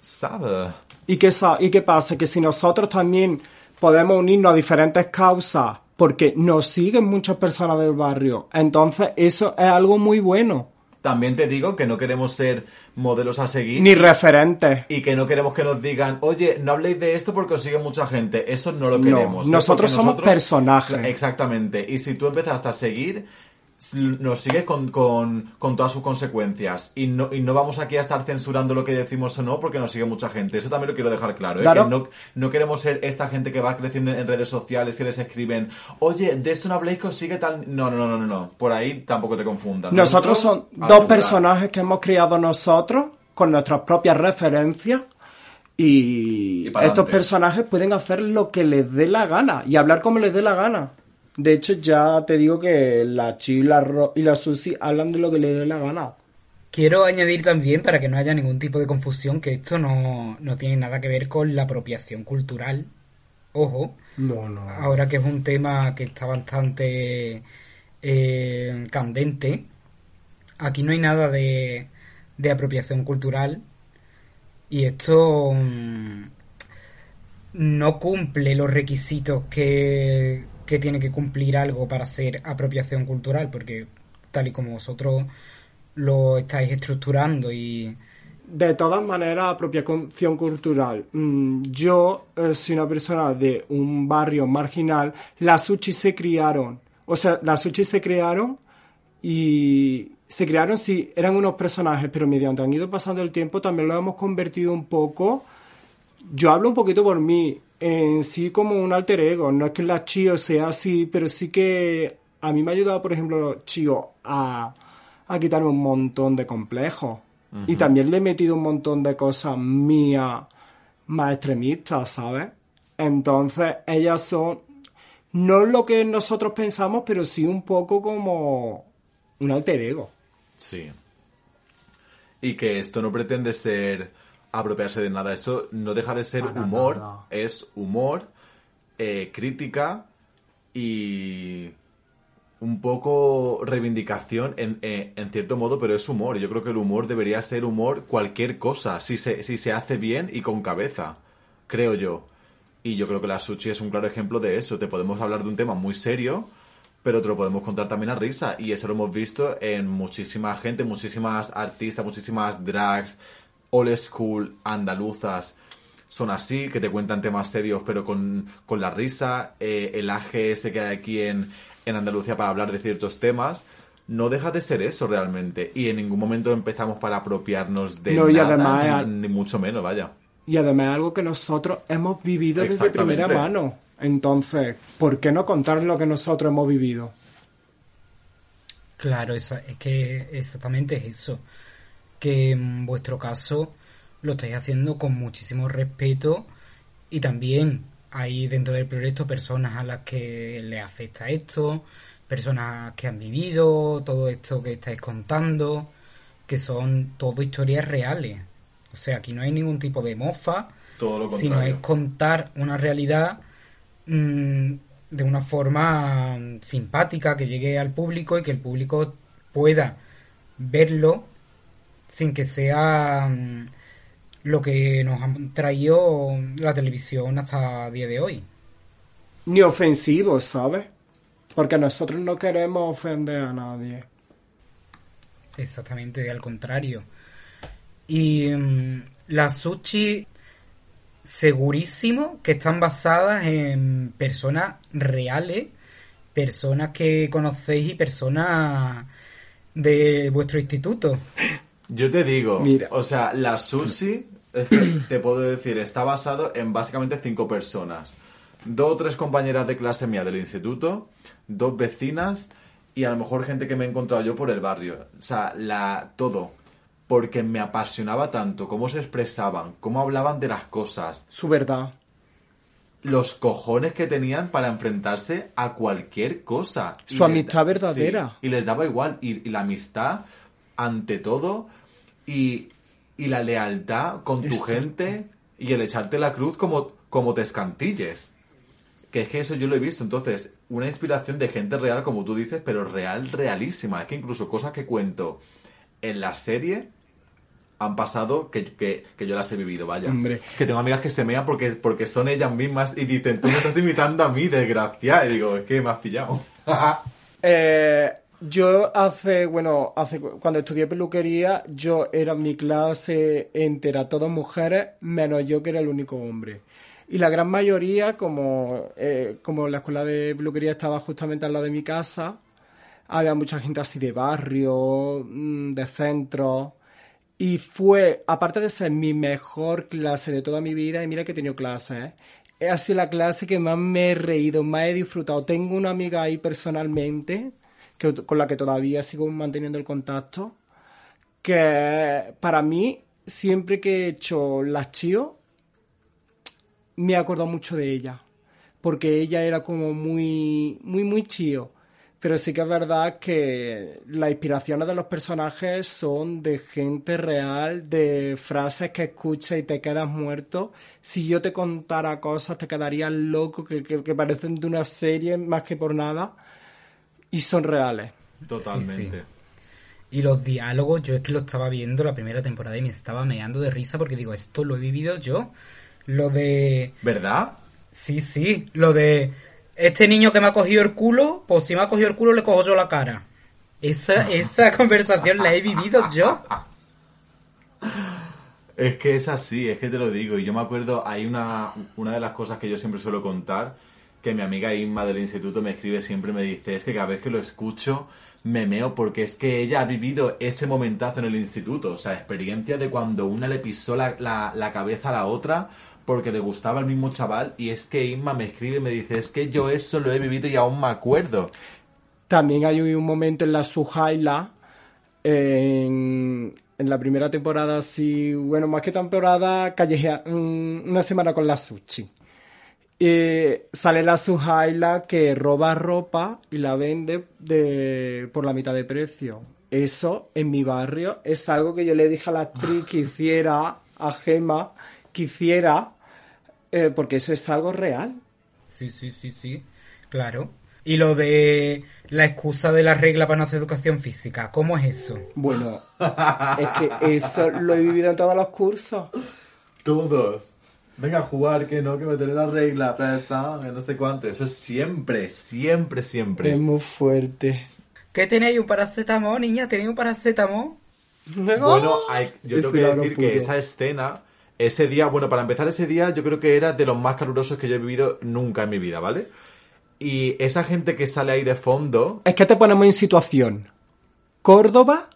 ¿Sabe? ¿Y qué, ¿Y qué pasa? Que si nosotros también podemos unirnos a diferentes causas, porque nos siguen muchas personas del barrio, entonces eso es algo muy bueno. También te digo que no queremos ser modelos a seguir. Ni referentes. Y que no queremos que nos digan, oye, no habléis de esto porque os sigue mucha gente. Eso no lo No, queremos. ¿eh? nosotros somos personajes. Exactamente. Y si tú empezaste a seguir, nos sigues con, con, con todas sus consecuencias. Y no, y no vamos aquí a estar censurando lo que decimos o no porque nos sigue mucha gente. Eso también lo quiero dejar claro. ¿eh? Claro. Que no, no queremos ser esta gente que va creciendo en redes sociales que les escriben, oye, de esto no habléis que os sigue tal. No, no, no, no, no. Por ahí tampoco te confundas. Nosotros son a la dos personajes que hemos criado nosotros con nuestras propias referencias y, estos adelante. personajes pueden hacer lo que les dé la gana y hablar como les dé la gana. De hecho, ya te digo que la Chi la, Ro- y la Susi hablan de lo que les dé la gana. Quiero añadir también, para que no haya ningún tipo de confusión, que esto no, no tiene nada que ver con la apropiación cultural. Ojo, No, no. ahora que es un tema que está bastante eh, candente, aquí no hay nada de, de apropiación cultural y esto mm, no cumple los requisitos que, que tiene que cumplir algo para ser apropiación cultural, porque tal y como vosotros lo estáis estructurando y De todas maneras, apropiación cultural. Mm, Yo eh, soy una persona de un barrio marginal. Las Suchi se criaron. O sea, las Suchi se crearon y se crearon, sí, eran unos personajes, pero mediante han ido pasando el tiempo también lo hemos convertido un poco. Yo hablo un poquito por mí, en sí como un alter ego. No es que la Chio sea así, pero sí que a mí me ha ayudado, por ejemplo, Chio a, a quitarme un montón de complejos. Y también le he metido un montón de cosas mías más extremistas, ¿sabes? Entonces, ellas son no lo que nosotros pensamos, pero sí un poco como un alter ego. Sí. Y que esto no pretende ser apropiarse de nada. Esto no deja de ser Para humor. Es humor, eh, crítica y un poco reivindicación en, eh, en cierto modo, pero es humor. Yo creo que el humor debería ser humor cualquier cosa, si se, si se hace bien y con cabeza, creo yo. Y yo creo que la sushi es un claro ejemplo de eso. Te podemos hablar de un tema muy serio, pero te lo podemos contar también a risa. Y eso lo hemos visto en muchísima gente, muchísimas artistas, muchísimas drags, old school, andaluzas. Son así, que te cuentan temas serios, pero con, con la risa. Eh, el AGS que hay aquí en, en Andalucía para hablar de ciertos temas. No deja de ser eso realmente. Y en ningún momento empezamos para apropiarnos de No, y nada, además- ni, ni mucho menos, vaya. Y además es algo que nosotros hemos vivido desde primera mano. Entonces, ¿por qué no contar lo que nosotros hemos vivido? Claro, esa- es que exactamente es eso. Que en vuestro caso lo estáis haciendo con muchísimo respeto y también hay dentro del proyecto personas a las que les afecta esto, personas que han vivido todo esto que estáis contando, que son todo historias reales. O sea, aquí no hay ningún tipo de mofa, Todo lo sino es contar una realidad mm, de una forma mm, simpática que llegue al público y que el público pueda verlo sin que sea mm, lo que nos ha traído la televisión hasta el día de hoy. Ni ofensivos, ¿sabes? Porque nosotros no queremos ofender a nadie. Exactamente, al contrario. Y mm, las sushi, segurísimo que están basadas en personas reales, personas que conocéis y personas de vuestro instituto. Yo te digo, Mira. o sea, la sushi, es que te puedo decir, está basado en básicamente cinco personas. Dos o tres compañeras de clase mía del instituto, dos vecinas y a lo mejor gente que me he encontrado yo por el barrio. O sea, la, todo. Porque me apasionaba tanto cómo se expresaban, cómo hablaban de las cosas, Su verdad. los cojones que tenían para enfrentarse a cualquier cosa. Su amistad da- verdadera. sí, y les daba igual. Y, y la amistad ante todo y, y la lealtad con tu Exacto. gente y el echarte la cruz como, como te escantilles. Que es que eso yo lo he visto. Entonces, una inspiración de gente real, como tú dices, pero real, realísima. Es que incluso cosas que cuento en la serie han pasado que, que, que yo las he vivido, vaya. Hombre. Que tengo amigas que se mean porque, porque son ellas mismas y dicen, tú me estás imitando a mí, desgraciada. Y digo, es que me has pillado. Eh, yo hace, bueno, hace cuando estudié peluquería, yo era mi clase entera, todas mujeres, menos yo que era el único hombre. Y la gran mayoría, como, eh, como la escuela de peluquería estaba justamente al lado de mi casa, había mucha gente así de barrio, mm, de centro. Y fue, aparte de ser mi mejor clase de toda mi vida, y mira que he tenido clases, ¿eh? ha sido la clase que más me he reído, más he disfrutado. Tengo una amiga ahí personalmente, que, con la que todavía sigo manteniendo el contacto, que para mí, siempre que he hecho las chío, me he acordado mucho de ella, porque ella era como muy, muy, muy chío. Pero sí que es verdad que las inspiraciones de los personajes son de gente real, de frases que escuchas y te quedas muerto. Si yo te contara cosas, te quedarías loco, que, que, que parecen de una serie más que por nada. Y son reales. Totalmente. Sí, Y los diálogos, yo es que lo estaba viendo la primera temporada y me estaba meando de risa porque digo, esto lo he vivido yo. Lo de... ¿Verdad? Sí, sí, lo de... Este niño que me ha cogido el culo, pues si me ha cogido el culo le cojo yo la cara. Esa, esa conversación la he vivido yo. Es que es así, es que te lo digo. Y yo me acuerdo, hay una, una de las cosas que yo siempre suelo contar, que mi amiga Inma del instituto me escribe siempre, me dice, es que cada vez que lo escucho me meo porque es que ella ha vivido ese momentazo en el instituto. O sea, experiencia de cuando una le pisó la, la, cabeza a la otra porque le gustaba el mismo chaval. Y es que Inma me escribe y me dice, es que yo eso lo he vivido y aún me acuerdo. También hay un momento en la Sujaila, en, en la primera temporada, sí, bueno, más que temporada, callejea, una semana con la Sushi. Eh, sale la Sujaila que roba ropa y la vende de, por la mitad de precio. Eso en mi barrio es algo que yo le dije a la actriz que hiciera, a Gema, que hiciera, eh, porque eso es algo real. Sí, sí, sí, sí. Claro. Y lo de la excusa de la regla para no hacer educación física, ¿cómo es eso? Bueno, es que eso lo he vivido en todos los cursos. Todos. Venga a jugar, que no, que me tener la regla, que no sé cuánto. Eso es siempre, siempre, siempre. Es muy fuerte. ¿Qué tenéis? ¿Un paracetamol, niña? ¿Tenéis un paracetamol? Bueno, hay- yo tengo que decir puro. que esa escena, ese día, bueno, para empezar ese día, yo creo que era de los más calurosos que yo he vivido nunca en mi vida, ¿vale? Y esa gente que sale ahí de fondo, Es que te ponemos en situación. Córdoba,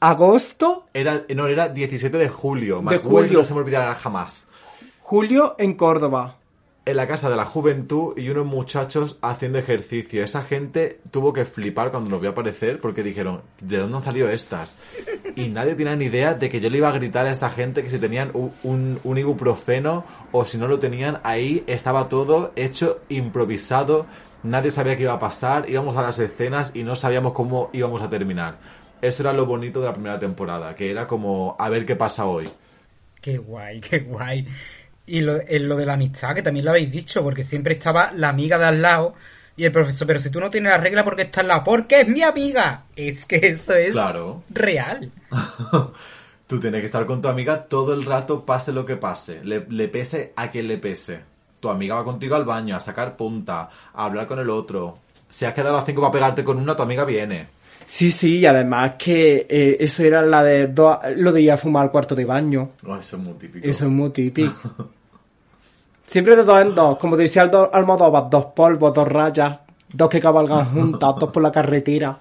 agosto, era, no, era 17 de julio. Me De acuerdo, julio. No se me olvidará jamás. Julio en Córdoba. en la casa de la juventud y unos muchachos haciendo ejercicio. Esa gente tuvo que flipar cuando nos vio aparecer porque dijeron, ¿de dónde han salido estas? Y nadie tenía ni idea de que yo le iba a gritar a esta gente que si tenían un, un, un ibuprofeno o si no lo tenían, ahí estaba todo hecho improvisado. Nadie sabía qué iba a pasar, íbamos a las escenas y no sabíamos cómo íbamos a terminar. Eso era lo bonito de la primera temporada, que era como a ver qué pasa hoy. Qué guay, qué guay. Y lo, en lo de la amistad, que también lo habéis dicho, porque siempre estaba la amiga de al lado y el profesor, pero si tú no tienes la regla, ¿por qué está al lado? Porque es mi amiga. Es que eso es Claro. real. Tú tienes que estar con tu amiga todo el rato, pase lo que pase. Le, le pese a quien le pese. Tu amiga va contigo al baño a sacar punta, a hablar con el otro. Si has quedado a las 5 para pegarte con una, tu amiga viene. Sí, sí, y además que eh, eso era la de do- lo de ir a fumar al cuarto de baño. Oh, eso es muy típico. Eso es muy típico. Siempre de dos en dos, como decía Aldo- Almodóvar, dos polvos, dos rayas, dos que cabalgan juntas, dos por la carretera.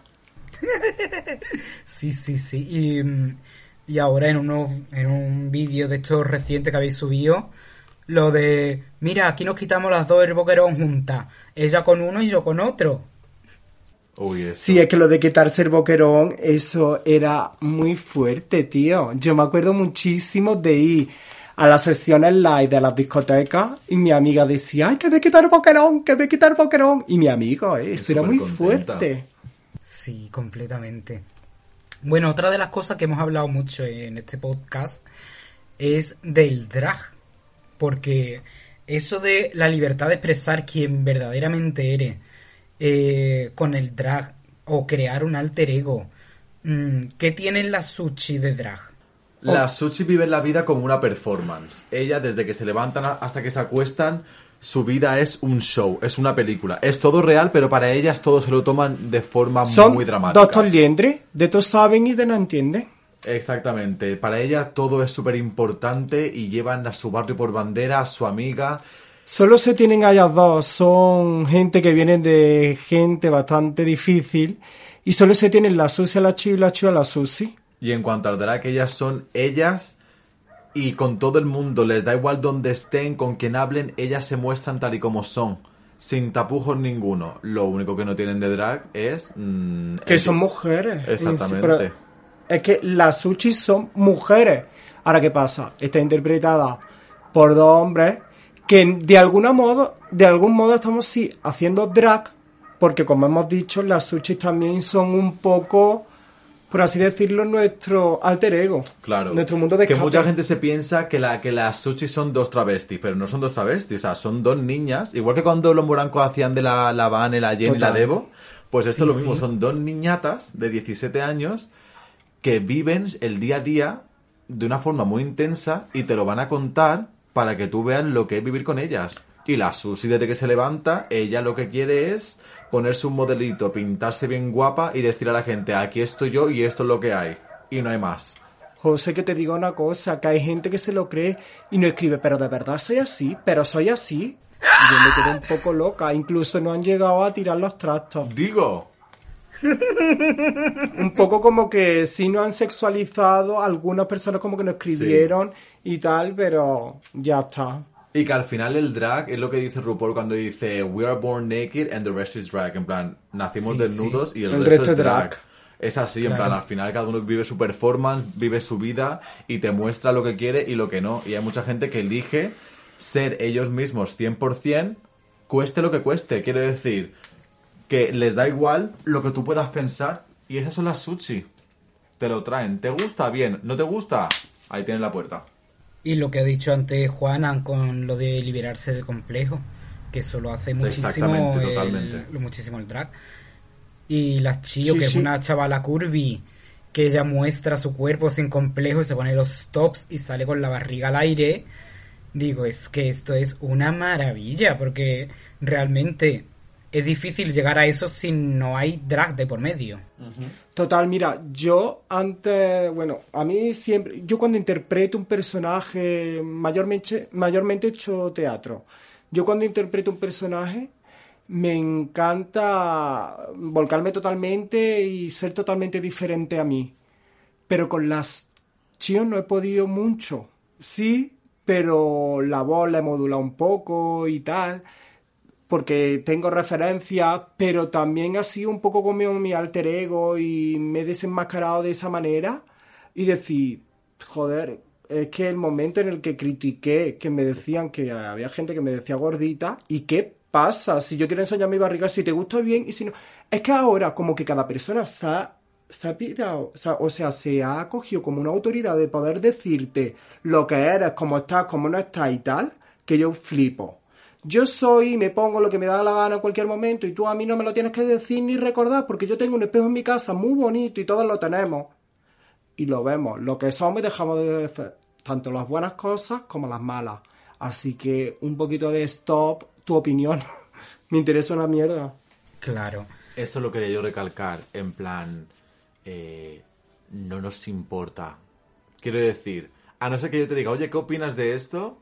Sí, sí, sí. Y, y ahora en, uno, en un vídeo de estos recientes que habéis subido, lo de, mira, aquí nos quitamos las dos el boquerón juntas. Ella con uno y yo con otro. Uy, eso. Sí, es que lo de quitarse el boquerón, eso era muy fuerte, tío. Yo me acuerdo muchísimo de ir a las sesiones live de las discotecas y mi amiga decía, ay, que me quitar el boquerón, que me quitar el boquerón. Y mi amigo, eh, eso era muy fuerte. Sí, completamente. Bueno, otra de las cosas que hemos hablado mucho en este podcast es del drag. Porque eso de la libertad de expresar quién verdaderamente eres eh, con el drag o crear un alter ego. mm, ¿Qué tienen las sushi de drag? Las sushi viven la vida como una performance. Ella, desde que se levantan hasta que se acuestan, su vida es un show, es una película. Es todo real, pero para ellas todo se lo toman de forma Son muy dramática. doctor liendre, de todos saben y de no entienden. Exactamente. Para ella todo es súper importante y llevan a su barrio por bandera, a su amiga. Solo se tienen a ellas dos, son gente que viene de gente bastante difícil y solo se tienen la a la Chi y la Chi a la Susi. Y en cuanto al drag, ellas son ellas y con todo el mundo, les da igual donde estén, con quien hablen, ellas se muestran tal y como son, sin tapujos ninguno. Lo único que no tienen de drag es... mm, Que el- son mujeres. Exactamente. Es que las Sushi son mujeres. Ahora, ¿qué pasa? Está interpretada por dos hombres que de alguna modo, de algún modo estamos sí haciendo drag, porque como hemos dicho, las Sushi también son un poco, por así decirlo, nuestro alter ego. Claro. Nuestro mundo de Que escape. mucha gente se piensa que, la, que las sushi son dos travestis, pero no son dos travestis, o sea, son dos niñas. Igual que cuando los morancos hacían de la, la Vane, la Jen y la. Devo, pues esto Sí, es lo mismo, sí. son dos niñatas de 17 años que viven el día a día de una forma muy intensa y te lo van a contar para que tú veas lo que es vivir con ellas. Y la Susi desde que se levanta, ella lo que quiere es ponerse un modelito, pintarse bien guapa y decir a la gente, aquí estoy yo y esto es lo que hay. Y no hay más. José, que te diga una cosa, que hay gente que se lo cree y no escribe, pero de verdad soy así, pero soy así. Y yo me quedo un poco loca, incluso no han llegado a tirar los trastos. Digo, Un poco como que sí no han sexualizado, algunas personas como que no escribieron y tal, pero ya está. Y que al final el drag es lo que dice RuPaul cuando dice We are born naked and the rest is drag. En plan, nacimos Sí, desnudos y el, El resto, resto es drag. drag. Es así, en plan, al final cada uno vive su performance, vive su vida y te muestra lo que quiere y lo que no. Y hay mucha gente que elige ser ellos mismos 100%, cueste lo que cueste. Quiere decir que les da igual lo que tú puedas pensar y esas son las sushi. Te lo traen. ¿Te gusta? Bien. ¿No te gusta? Ahí tienes la puerta. Y lo que ha dicho antes Juana con lo de liberarse de complejo, que eso lo hace muchísimo el, lo- muchísimo el drag. Y la Chio, Sí, que sí. es una chavala curvy, que ella muestra su cuerpo sin complejo y se pone los tops y sale con la barriga al aire. Digo, es que esto es una maravilla, porque realmente es difícil llegar a eso si no hay drag de por medio. Total, mira, yo antes, bueno, a mí siempre, yo cuando interpreto un personaje, mayormente, mayormente he hecho teatro. Yo cuando interpreto un personaje, me encanta volcarme totalmente y ser totalmente diferente a mí. Pero con las chios no he podido mucho. Sí, pero la voz la he modulado un poco y tal porque tengo referencias, pero también ha sido un poco como mi alter ego y me he desenmascarado de esa manera y decir, joder, es que el momento en el que critiqué, que me decían que había gente que me decía gordita, ¿y qué pasa? Si yo quiero enseñar mi barriga, si te gusta bien y si no... Es que ahora como que cada persona se ha, se o sea, o sea, se ha acogido como una autoridad de poder decirte lo que eres, cómo estás, cómo no estás y tal, que yo flipo. Yo soy y me pongo lo que me da la gana en cualquier momento y tú a mí no me lo tienes que decir ni recordar porque yo tengo un espejo en mi casa muy bonito y todos lo tenemos. Y lo vemos, lo que somos y dejamos de decir, tanto las buenas cosas como las malas. Así que un poquito de stop, tu opinión. me interesa una mierda. Claro. Eso lo quería yo recalcar, en plan, eh, no nos importa. Quiero decir, a no ser que yo te diga, oye, ¿qué opinas de esto?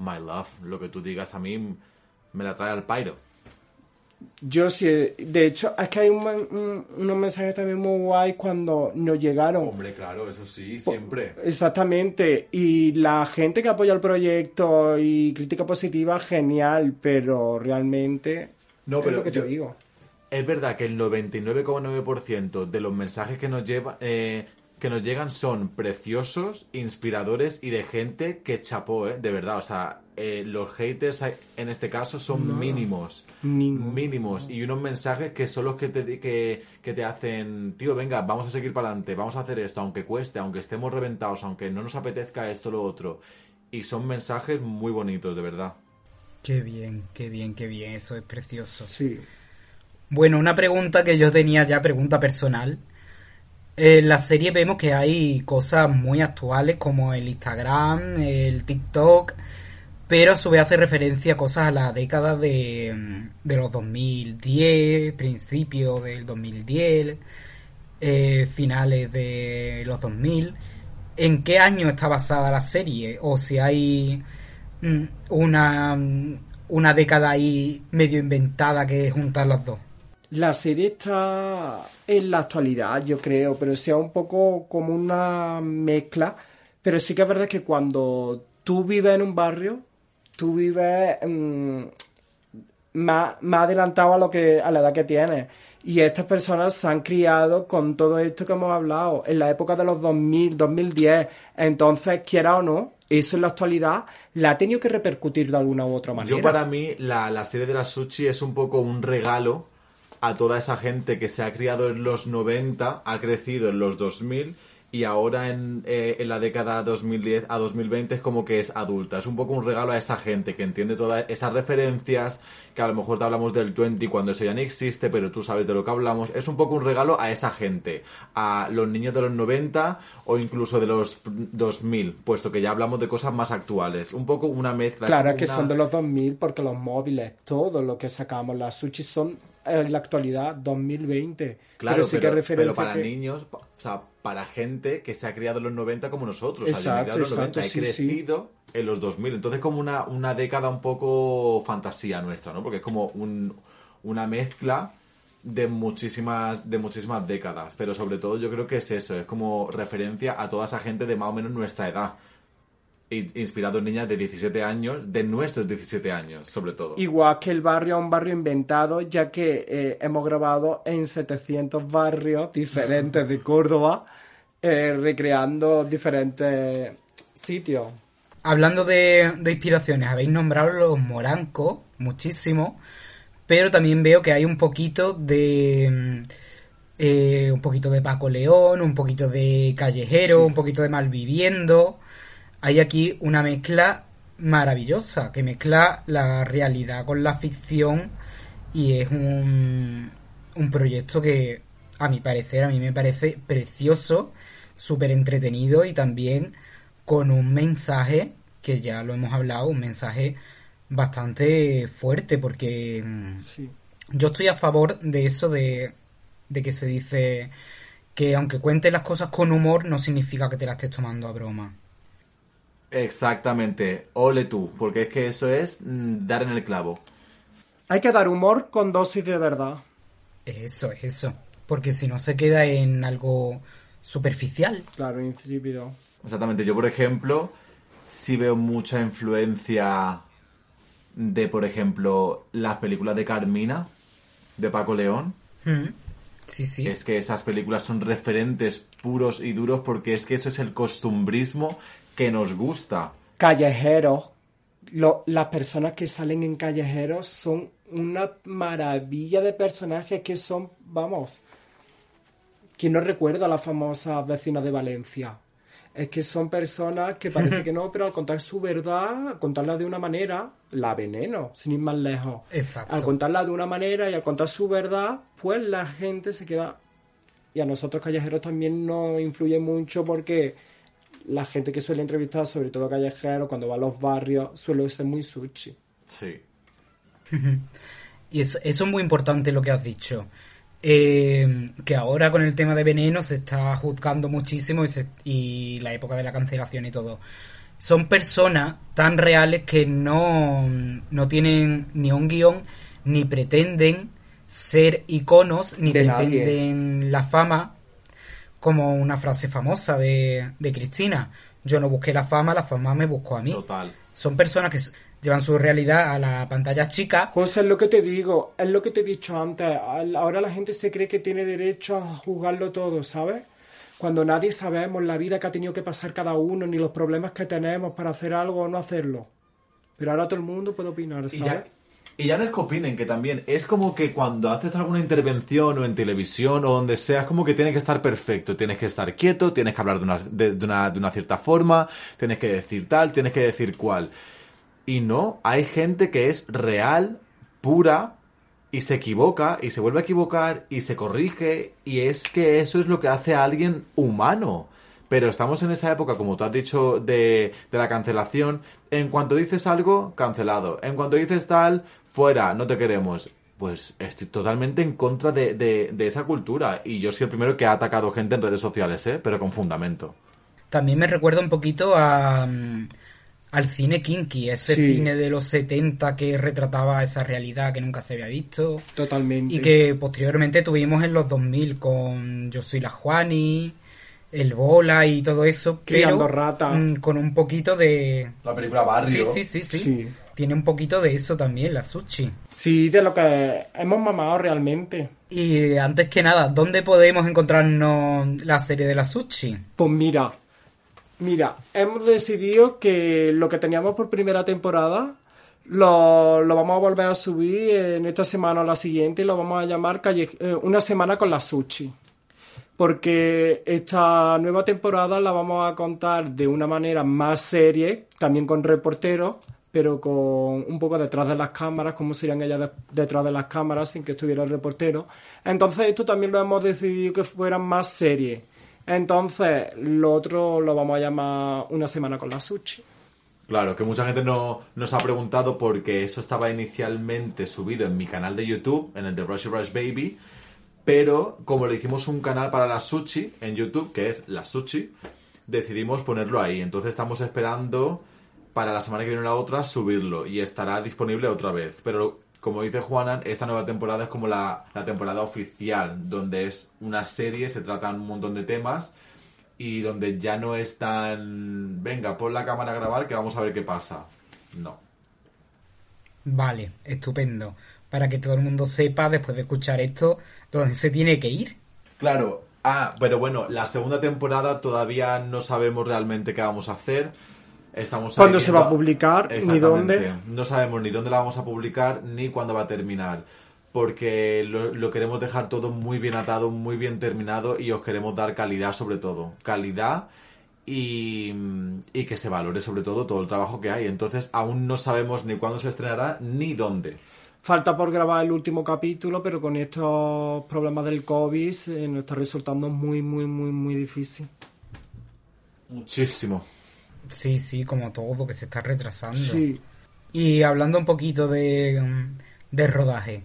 My love, lo que tú digas a mí me la trae al pairo. Yo sí, de hecho, es que hay un- un- unos mensajes también muy guay cuando nos llegaron. Hombre, claro, eso sí, siempre. Exactamente. Y la gente que apoya el proyecto y crítica positiva, genial, pero realmente No, es pero lo que yo- te digo. Es verdad que el 99,9% de los mensajes que nos lleva, eh, que nos llegan son preciosos, inspiradores y de gente que chapó, ¿eh? De verdad, o sea, eh, los haters en este caso son mínimos. Ninguno. Mínimos. Y unos mensajes que son los que te, que, que te hacen, tío, venga, vamos a seguir para adelante, vamos a hacer esto, aunque cueste, aunque estemos reventados, aunque no nos apetezca esto o lo otro. Y son mensajes muy bonitos, de verdad. Qué bien, qué bien, qué bien, eso es precioso. Sí. Bueno, una pregunta que yo tenía ya, pregunta personal. En la serie vemos que hay cosas muy actuales como el Instagram, el TikTok, pero a su vez hace referencia a cosas a la década de, de los 2010, principios del 2010, eh, finales de los 2000. ¿En qué año está basada la serie? O si hay mm, una, una década ahí medio inventada que juntar las dos. La serie está en la actualidad, yo creo, pero sea un poco como una mezcla. Pero sí que es verdad que cuando tú vives en un barrio, tú vives mm, más, más adelantado a lo que a la edad que tienes. Y estas personas se han criado con todo esto que hemos hablado en la época de los 2000, 2010. Entonces, quiera o no, eso en la actualidad la ha tenido que repercutir de alguna u otra manera. Yo para mí, la, la serie de la Sushi es un poco un regalo a toda esa gente que se ha criado en los 90, ha crecido en los 2000 y ahora en, eh, en la década 2010 a 2020 es como que es adulta. Es un poco un regalo a esa gente que entiende todas esas referencias, que a lo mejor te hablamos del 20 cuando eso ya no existe, pero tú sabes de lo que hablamos. Es un poco un regalo a esa gente, a los niños de los 90 o incluso de los 2000, puesto que ya hablamos de cosas más actuales. Un poco una mezcla. Claro, que son de los 2000 porque los móviles, todo lo que sacamos, las sushi son en la actualidad 2020. Claro, pero sí que pero, referencia pero para que- niños, o sea, para gente que se ha criado en los 90 como nosotros. o sea, yo me he Exacto, criado en los 90, exacto, he sí, sí. crecido en los 2000. Entonces como una, una década un poco fantasía nuestra, ¿no? Porque es como un- una mezcla de muchísimas de muchísimas décadas. Pero sobre todo yo creo que es eso, es como referencia a toda esa gente de más o menos nuestra edad. Inspirado en niñas de 17 años, de nuestros 17 años, sobre todo. Igual que el barrio es un barrio inventado, ya que eh, hemos grabado en 700 barrios diferentes de Córdoba, eh, recreando diferentes sitios. Hablando de, de inspiraciones, habéis nombrado los morancos muchísimo, pero también veo que hay un poquito de eh, un poquito de Paco León, un poquito de Callejero, un poquito de Malviviendo. Hay aquí una mezcla maravillosa que mezcla la realidad con la ficción y es un, un proyecto que a mi parecer, a mí me parece precioso, súper entretenido y también con un mensaje que ya lo hemos hablado, un mensaje bastante fuerte porque mm, Sí. yo estoy a favor de eso de, de que se dice que aunque cuentes las cosas con humor no significa que te las estés tomando a broma. Exactamente, ole tú, porque es que eso es mm, dar en el clavo. Hay que dar humor con dosis de verdad. Eso, es eso. Porque si no se queda en algo superficial. Claro, insípido. Exactamente, yo por ejemplo, sí veo mucha influencia de, por ejemplo, las películas de Carmina, de Paco León. Mm. Sí, sí. Es que esas películas son referentes puros y duros porque es que eso es el costumbrismo que nos gusta. Callejeros. Lo- las personas que salen en callejeros son una maravilla de personajes que son, vamos, ¿quién no recuerda a las famosas vecinas de Valencia? Es que son personas que parece que no, pero al contar su verdad, al contarla de una manera, la veneno, sin ir más lejos. Exacto. Al contarla de una manera y al contar su verdad, pues la gente se queda... Y a nosotros callejeros también nos influye mucho porque la gente que suele entrevistar, sobre todo callejeros, cuando va a los barrios, suele ser muy sushi. Sí. Y eso, eso es muy importante lo que has dicho. Eh, que ahora con el tema de veneno se está juzgando muchísimo y, se- y la época de la cancelación y todo. Son personas tan reales que no, no tienen ni un guion, ni pretenden ser iconos, ni De nadie. pretenden la fama, como una frase famosa de, de Cristina. Yo no busqué la fama, la fama me buscó a mí. Total. Son personas que llevan su realidad a la pantalla chica José, es lo que te digo, es lo que te he dicho antes. Ahora la gente se cree que tiene derecho a juzgarlo todo, ¿sabes? cuando nadie sabemos la vida que ha tenido que pasar cada uno, ni los problemas que tenemos para hacer algo o no hacerlo. Pero ahora todo el mundo puede opinar, Y ¿sabes? Y ya no es que opinen, que también es como que cuando haces alguna intervención o en televisión o donde sea, es como que tiene que estar perfecto, tienes que estar quieto, tienes que hablar de una, de una, de una cierta forma, tienes que decir tal, tienes que decir cual. Y no, hay gente que es real, pura, y se equivoca, y se vuelve a equivocar, y se corrige, y es que eso es lo que hace a alguien humano. Pero estamos en esa época, como tú has dicho, de, de la cancelación. En cuanto dices algo, cancelado. En cuanto dices tal, fuera, no te queremos. Pues estoy totalmente en contra de, de, de esa cultura. Y yo soy el primero que ha atacado gente en redes sociales, ¿eh? Pero con fundamento. También me recuerda un poquito a, mm, al cine kinky, ese Sí. cine de los 70 que retrataba esa realidad que nunca se había visto. Totalmente. Y que posteriormente tuvimos en los 2000 con Yo soy la Juani, El Bola y todo eso, Criando pero rata. mm, con un poquito de... La película Sí, Barrio. sí, sí, sí, Sí. Tiene un poquito de eso también, la Sushi. Sí, de lo que hemos mamado realmente. Y antes que nada, ¿dónde podemos encontrarnos la serie de la Sushi? Pues mira, mira, hemos decidido que lo que teníamos por primera temporada lo, lo vamos a volver a subir en esta semana o la siguiente y lo vamos a llamar calle- eh, Una semana con la Sushi. Porque esta nueva temporada la vamos a contar de una manera más serie, también con reporteros, pero con un poco detrás de las cámaras, como serían ellas de- detrás de las cámaras sin que estuviera el reportero. Entonces esto también lo hemos decidido que fuera más serie. Entonces, lo otro lo vamos a llamar una semana con la sushi. Claro, que mucha gente no, nos ha preguntado porque eso estaba inicialmente subido en mi canal de YouTube, en el de Rushy Rush Baby, pero como le hicimos un canal para la sushi en YouTube, que es la sushi, decidimos ponerlo ahí. Entonces estamos esperando para la semana que viene o la otra subirlo y estará disponible otra vez. Pero como dice Juanan, esta nueva temporada es como la, la temporada oficial, donde es una serie, se tratan un montón de temas y donde ya no es tan venga, pon la cámara a grabar que vamos a ver qué pasa. No. Vale, estupendo. Para que todo el mundo sepa, después de escuchar esto, dónde se tiene que ir. Claro. Ah, pero bueno, la segunda temporada todavía no sabemos realmente qué vamos a hacer. Estamos ¿Cuándo se va a publicar? Ni dónde. No sabemos ni dónde la vamos a publicar ni cuándo va a terminar. Porque lo, lo queremos dejar todo muy bien atado, muy bien terminado y os queremos dar calidad sobre todo. Calidad y, y que se valore sobre todo todo el trabajo que hay. Entonces aún no sabemos ni cuándo se estrenará ni dónde. Falta por grabar el último capítulo, pero con estos problemas del COVID eh, nos está resultando muy, muy, muy, muy difícil. Muchísimo. Sí, sí, como todo, que se está retrasando. Sí. Y hablando un poquito de, mm, de rodaje,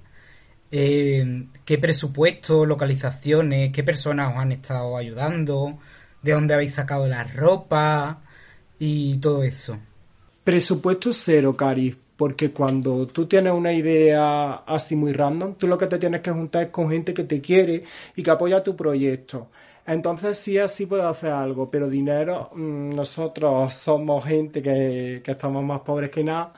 eh, ¿qué presupuesto, localizaciones, qué personas os han estado ayudando? ¿De dónde habéis sacado la ropa? Y todo eso. Presupuesto cero, Cari, porque cuando tú tienes una idea así muy random, tú lo que te tienes que juntar es con gente que te quiere y que apoya tu proyecto. Entonces sí, así puedes hacer algo, pero dinero, mm, nosotros somos gente que, que estamos más pobres que nada.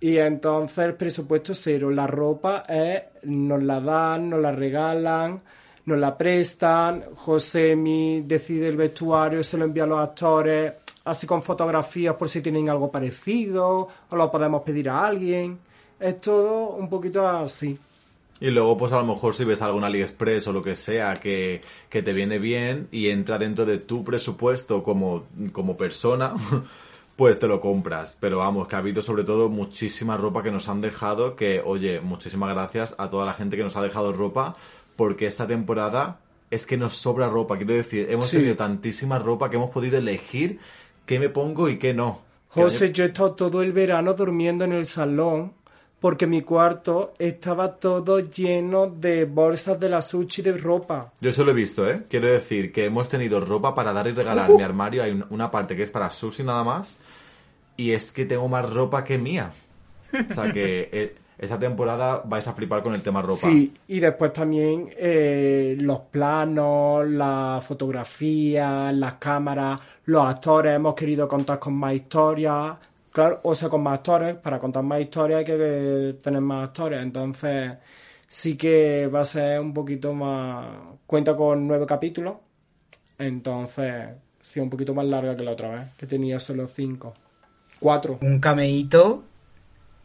Y entonces el presupuesto cero. La ropa es, nos la dan, nos la regalan, nos la prestan. Josemi decide el vestuario, se lo envía a los actores, así con fotografías por si tienen algo parecido, o lo podemos pedir a alguien. Es todo un poquito así. Y luego, pues a lo mejor si ves algo en AliExpress o lo que sea que, que te viene bien y entra dentro de tu presupuesto como, como persona, pues te lo compras. Pero vamos, que ha habido sobre todo muchísima ropa que nos han dejado, que oye, muchísimas gracias a toda la gente que nos ha dejado ropa, porque esta temporada es que nos sobra ropa. Quiero decir, hemos Sí. tenido tantísima ropa que hemos podido elegir qué me pongo y qué no. José, yo he estado todo el verano durmiendo en el salón porque mi cuarto estaba todo lleno de bolsas de la sushi de ropa. Yo eso lo he visto, ¿eh? Quiero decir que hemos tenido ropa para dar y regalar. Mi armario hay un- una parte que es para sushi nada más. Y es que tengo más ropa que mía. O sea que eh, esta temporada vais a flipar con el tema ropa. Sí, y después también eh, los planos, la fotografía, las cámaras, los actores, hemos querido contar con más historias, claro, o sea, con más actores, para contar más historias hay que tener más actores, entonces sí que va a ser un poquito más, cuenta con nueve capítulos, Entonces, sí, un poquito más larga que la otra vez, que tenía solo cinco. Cuatro. Un cameíto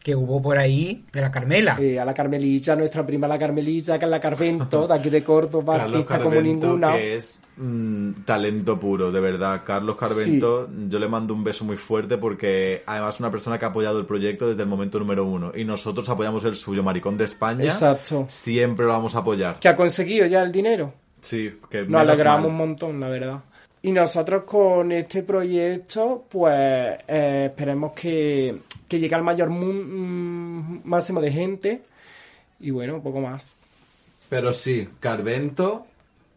que hubo por ahí de la Carmela. Eh, a la Carmelilla, nuestra prima la Carmelilla, que es la Carvento, de aquí de Córdoba, Carlos artista como ninguna. que es mm, talento puro, de verdad. Carlos Carvento, yo le mando un beso muy fuerte porque además es una persona que ha apoyado el proyecto desde el momento número uno. Y nosotros apoyamos el suyo, Maricón de España. Exacto. Siempre lo vamos a apoyar. Que ha conseguido ya el dinero. Sí, que Nos alegramos mal. un montón, la verdad. Y nosotros con este proyecto, pues eh, esperemos que, que llegue al mayor mm, máximo de gente. Y bueno, un poco más. Pero sí, Carvento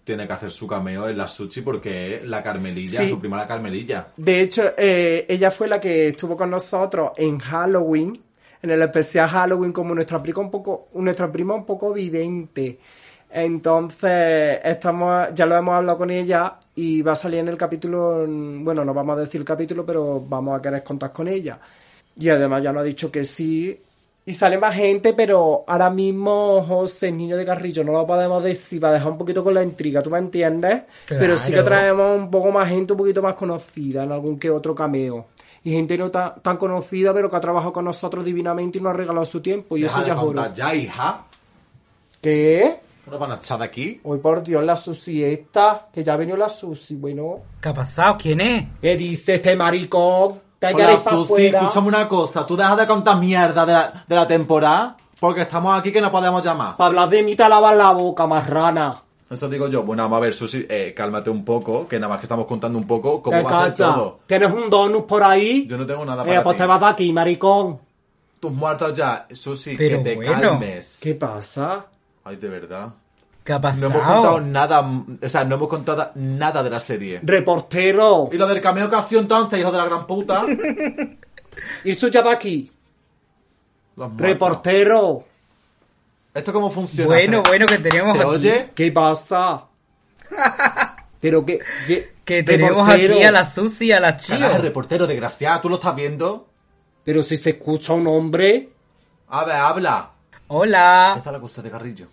tiene que hacer su cameo en la Sushi porque es la Carmelilla, Sí. su prima la Carmelilla. De hecho, eh, ella fue la que estuvo con nosotros en Halloween, en el especial Halloween, como nuestra prima un poco, nuestra prima un poco vidente. Entonces, estamos, ya lo hemos hablado con ella y va a salir en el capítulo, bueno, no vamos a decir el capítulo, pero vamos a querer contar con ella. Y además ya nos ha dicho que sí. Y sale más gente, pero ahora mismo José, el niño de Carrillo, no lo podemos decir, va a dejar un poquito con la intriga, ¿tú me entiendes? Pero sí que traemos un poco más gente, un poquito más conocida en algún que otro cameo. Y gente no tan, tan conocida, pero que ha trabajado con nosotros divinamente y nos ha regalado su tiempo. Y Deja eso ya hija. ¿Qué? ¿No van a echar de aquí? Hoy por Dios, la Susi esta, que ya ha venido la Susi, bueno. ¿Qué ha pasado? ¿Quién es? ¿Qué dice este maricón? ¿Te Hola, Susi, escúchame una cosa. Tú dejas de contar mierda de la, de la temporada porque estamos aquí que no podemos llamar. Para hablar de mí te lavas la boca, marrana. Eso digo yo. Bueno, vamos a ver, Susi, eh, cálmate un poco, que nada más que estamos contando un poco cómo ¿Qué va a ser cacha? todo. ¿Tienes un donut por ahí? Yo no tengo nada Eh, para pues ti. te vas de aquí, maricón. Tus muertos ya, Susi, Pero que te bueno. calmes. ¿Qué pasa? Ay, de verdad. ¿Qué ha No hemos contado pasado? nada, o sea, no hemos contado nada de la serie. Reportero. Y lo del cameo que hacía entonces, hijo de la gran puta. ¿Y eso ya de aquí? Los muertos. Reportero. ¿Esto cómo funciona? Bueno, ¿Se- bueno, que tenemos ¿Se aquí. oye? ¿Qué pasa? Pero que... que- Que tenemos reportero. aquí a la Susi y a la Chio. Carajo, reportero, desgraciado, ¿tú lo estás viendo? Pero si se escucha un hombre... A ver, habla. Hola. Esta es la José de Carrillo.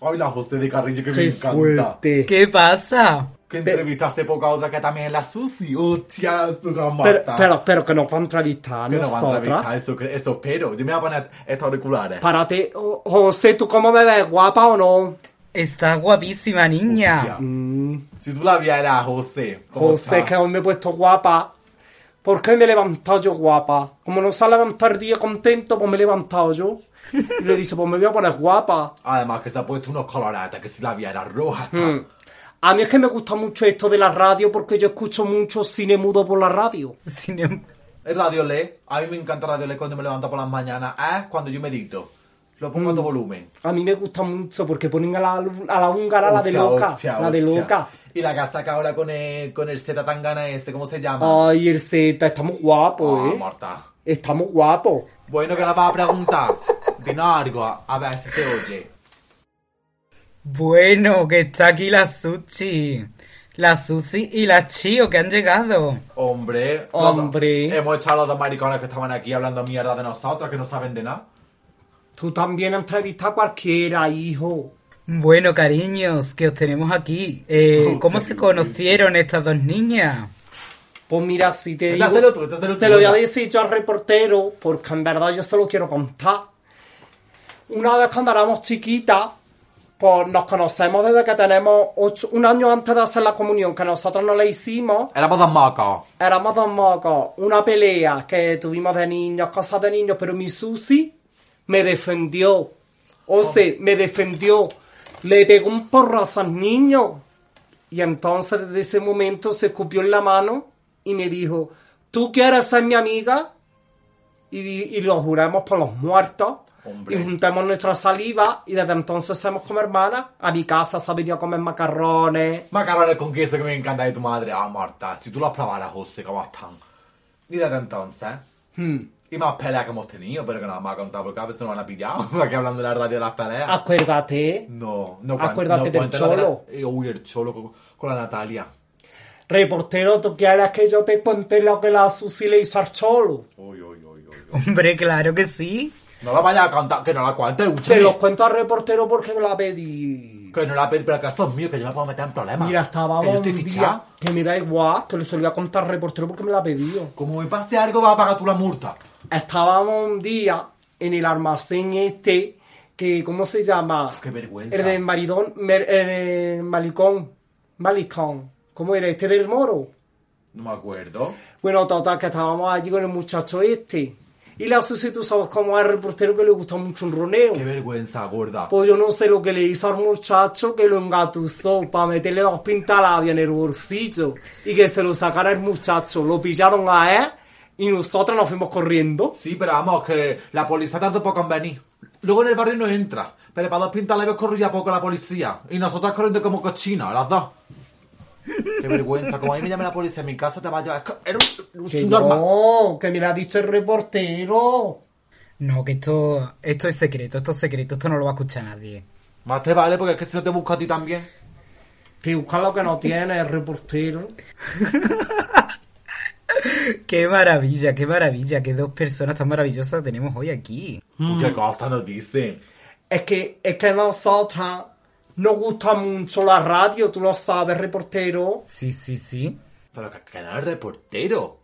Ay, la José de Carrillo que me ¡Qué encanta. fuerte! ¿Qué pasa? Que entrevista hace poco a otra que también es la Susi. Hostia, su Pero, pero, pero que nos va a entrevistar que no va a entrevistar, eso, eso espero. Yo me voy a poner estos auriculares. Párate. Oh, José, ¿tú cómo me ves? ¿Guapa o no? Estás guapísima, niña. Hostia. Mm, Si tú la vieras, José. ¿cómo José, está? que aún me he puesto guapa. ¿Por qué me he levantado yo guapa? Como no se ha levantado el día contento, pues me he levantado yo. Y le dice, pues me voy a poner guapa. Además que se ha puesto unos colorates que si la vieras roja está. Mm. A mí es que me gusta mucho esto de la radio porque yo escucho mucho cine mudo por la radio. Es Radio Le. A mí me encanta Radio Le cuando me levanto por las mañanas. Es cuando yo medito. Lo pongo a Mm. todo volumen. A mí me gusta mucho porque ponen a la, a la húngara la de loca. hostia, la de hostia. loca. Y la que ha sacado ahora con el, con el Z Tangana este, ¿cómo se llama? Ay, el Z, estamos guapos, Ah, ¿eh? Marta. Estamos guapos. Bueno, que la vas a preguntar. Dinos algo, a ver si se oye. Bueno, que está aquí la Sushi. La Susi y la Chio que han llegado. Hombre, Hombre. los hemos echado a los dos maricones que estaban aquí hablando mierda de nosotros, que no saben de nada. Tú también entrevistas a cualquiera, hijo. Bueno, cariños, que os tenemos aquí. Eh, ¿Cómo se conocieron estas dos niñas? Pues mira, si te digo... Te lo voy a decir yo al reportero, porque en verdad yo se lo quiero contar. Una vez cuando éramos chiquitas, pues nos conocemos desde que tenemos ocho, un año antes de hacer la comunión, que nosotros no la hicimos. Éramos dos mocos. Éramos dos mocos, una pelea que tuvimos de niños, cosas de niños, pero mi Susi me defendió. O sea, me defendió. Le pegó un porrazo al niño. Y entonces desde ese momento se escupió en la mano y me dijo, ¿tú quieres ser mi amiga? Y, y lo juramos por los muertos. Hombre. Y juntamos nuestra saliva y desde entonces somos como hermanas. A mi casa se ha venido a comer macarrones. Macarrones con queso que me encanta de tu madre. Ah, Marta, si tú los probaras, José, ¿cómo están? Y desde entonces. Hmm. Y más peleas que hemos tenido, pero que nada más a contar porque a veces nos van a pillar. Aquí hablando de la radio de las peleas. Acuérdate. No, no Acuérdate del cuenten la cholo. Eh, Uy, el cholo con, con la Natalia. Reportero, ¿tú quieres que yo te cuente lo que la Susi le hizo al cholo? Uy, uy, uy, uy. uy. Hombre, claro que sí. No la vayas a contar, que no la cuentes, Se úchame. los cuento al reportero porque me la pedí. Que no la pedí, pero que esto es mío, que yo me puedo meter en problemas. Mira, Que un estoy día que me da igual, que se lo voy a contar al reportero porque me la ha pedido. Como me pase algo, vas a pagar tú la multa. Estábamos un día en el almacén este, que, ¿cómo se llama? Qué vergüenza. El de Maridón, el Malicón, Malicón. ¿Cómo era? ¿Este del Moro? No me acuerdo. Bueno, total, que estábamos allí con el muchacho este. Y la Susi, tú sabes cómo es el reportero que le gusta mucho un roneo. Qué vergüenza, gorda. Pues yo no sé lo que le hizo al muchacho que lo engatusó para meterle dos pintalabias en el bolsillo y que se lo sacara el muchacho. Lo pillaron a él y nosotros nos fuimos corriendo. Sí, pero vamos, que la policía tarda poco en venir. Luego en el barrio no entra. Pero para dos pintalabios corre ya poco la policía. Y nosotros corriendo como cochinas, las dos. Qué vergüenza. Como a mí me llame la policía en mi casa, te va a llevar... Era un, Que no, que me lo ha dicho el reportero. No, que esto, esto es secreto, esto es secreto, esto no lo va a escuchar nadie. Más te vale, porque es que si no te busco a ti también. Que busca lo que no tiene el reportero. Qué maravilla, qué maravilla, qué dos personas tan maravillosas tenemos hoy aquí. ¿Qué cosa nos dicen? Es que, es que nosotras nos gusta mucho la radio, tú lo sabes, reportero. Sí, sí, sí. Pero que, que no es reportero.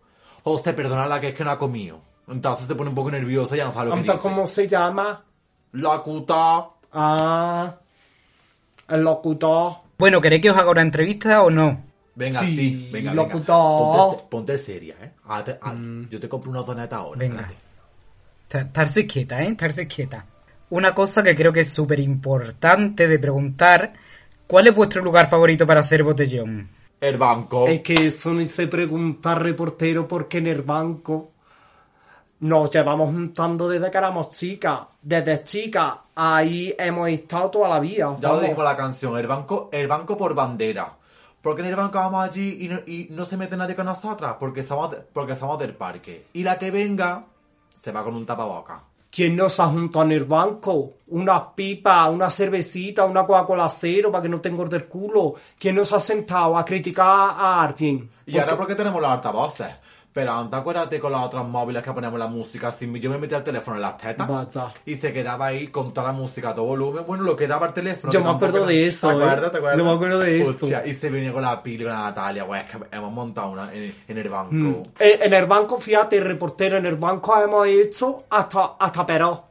O usted perdona la que es que no ha comido. Entonces se pone un poco nerviosa y ya no sabe lo que Entonces, dice. ¿Cómo se llama? La cuta. Ah, el locutor. Bueno, ¿queréis que os haga una entrevista o no? Venga, Sí, sí, venga, locutor. venga. Ponte, ponte seria, ¿eh? Hazte- haz- Yo te compro una doneta ahora. Venga. Estarse quieta, ¿eh? Estarse quieta. Una cosa que creo que es súper importante de preguntar, ¿cuál es vuestro lugar favorito para hacer botellón? El banco. Es que eso ni se pregunta reportero porque en el banco nos llevamos juntando desde que éramos chicas. Desde chicas, ahí hemos estado toda la vida. Ya lo dijo la canción, el banco, el banco por bandera. Porque en el banco vamos allí y no, y no se mete nadie con nosotras, porque somos, porque somos del parque. Y la que venga, se va con un tapaboca. ¿Quién nos ha juntado en el banco? Unas pipas, una cervecita, una Coca-Cola cero para que no te engorde el culo. ¿Quién nos ha sentado a criticar a alguien? Y ahora porque tenemos los altavoces. Pero antes acuérdate con los otros móviles que poníamos la música así. Yo me metía el teléfono en las tetas. Y se quedaba ahí con toda la música a todo volumen. Bueno, lo que daba el teléfono. Yo que me acuerdo de eso, ¿Te ¿eh? acuerdas? ¿Te acuerdas? Yo me acuerdo de. Hostia, y se venía con la Pili y con la Natalia. Güey, es que hemos montado una en, en el banco. Mm. En, en el banco, fíjate, reportero, en el banco hemos hecho hasta, hasta peró.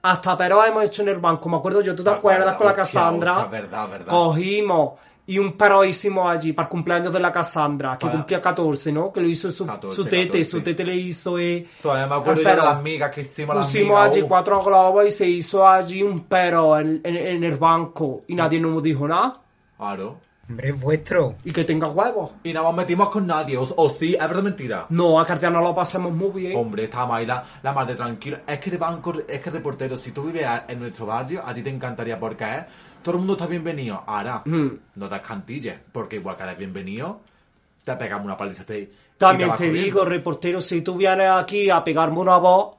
Hasta peró hemos hecho en el banco. Me acuerdo yo, ¿tú te acuerdas con la Cassandra? verdad, verdad. Cogimos y un perro hicimos allí para el cumpleaños de la Cassandra, que Para- cumplía 14, ¿no? Que lo hizo su, 14, su tete, 14. su tete le hizo eh, Todavía me acuerdo yo de las migas que hicimos las Pusimos migas. allí uh. cuatro globos y se hizo allí un perro en, en- en el banco y nadie nos dijo nada. Claro. Hombre, es vuestro. Y que tenga huevos. Y no nos metimos con nadie. O, o sí, es verdad mentira. No, a Cartiana lo pasamos muy bien. Hombre, estaba ahí la, la más de tranquilo. Es que el banco, es que el reportero, si tú vives en nuestro barrio, a ti te encantaría porque es, todo el mundo está bienvenido. Ahora, Mm. no te escantilles, porque igual que eres bienvenido, te pegamos una paliza. Te, También te digo, reportero, si tú vienes aquí a pegarme una voz,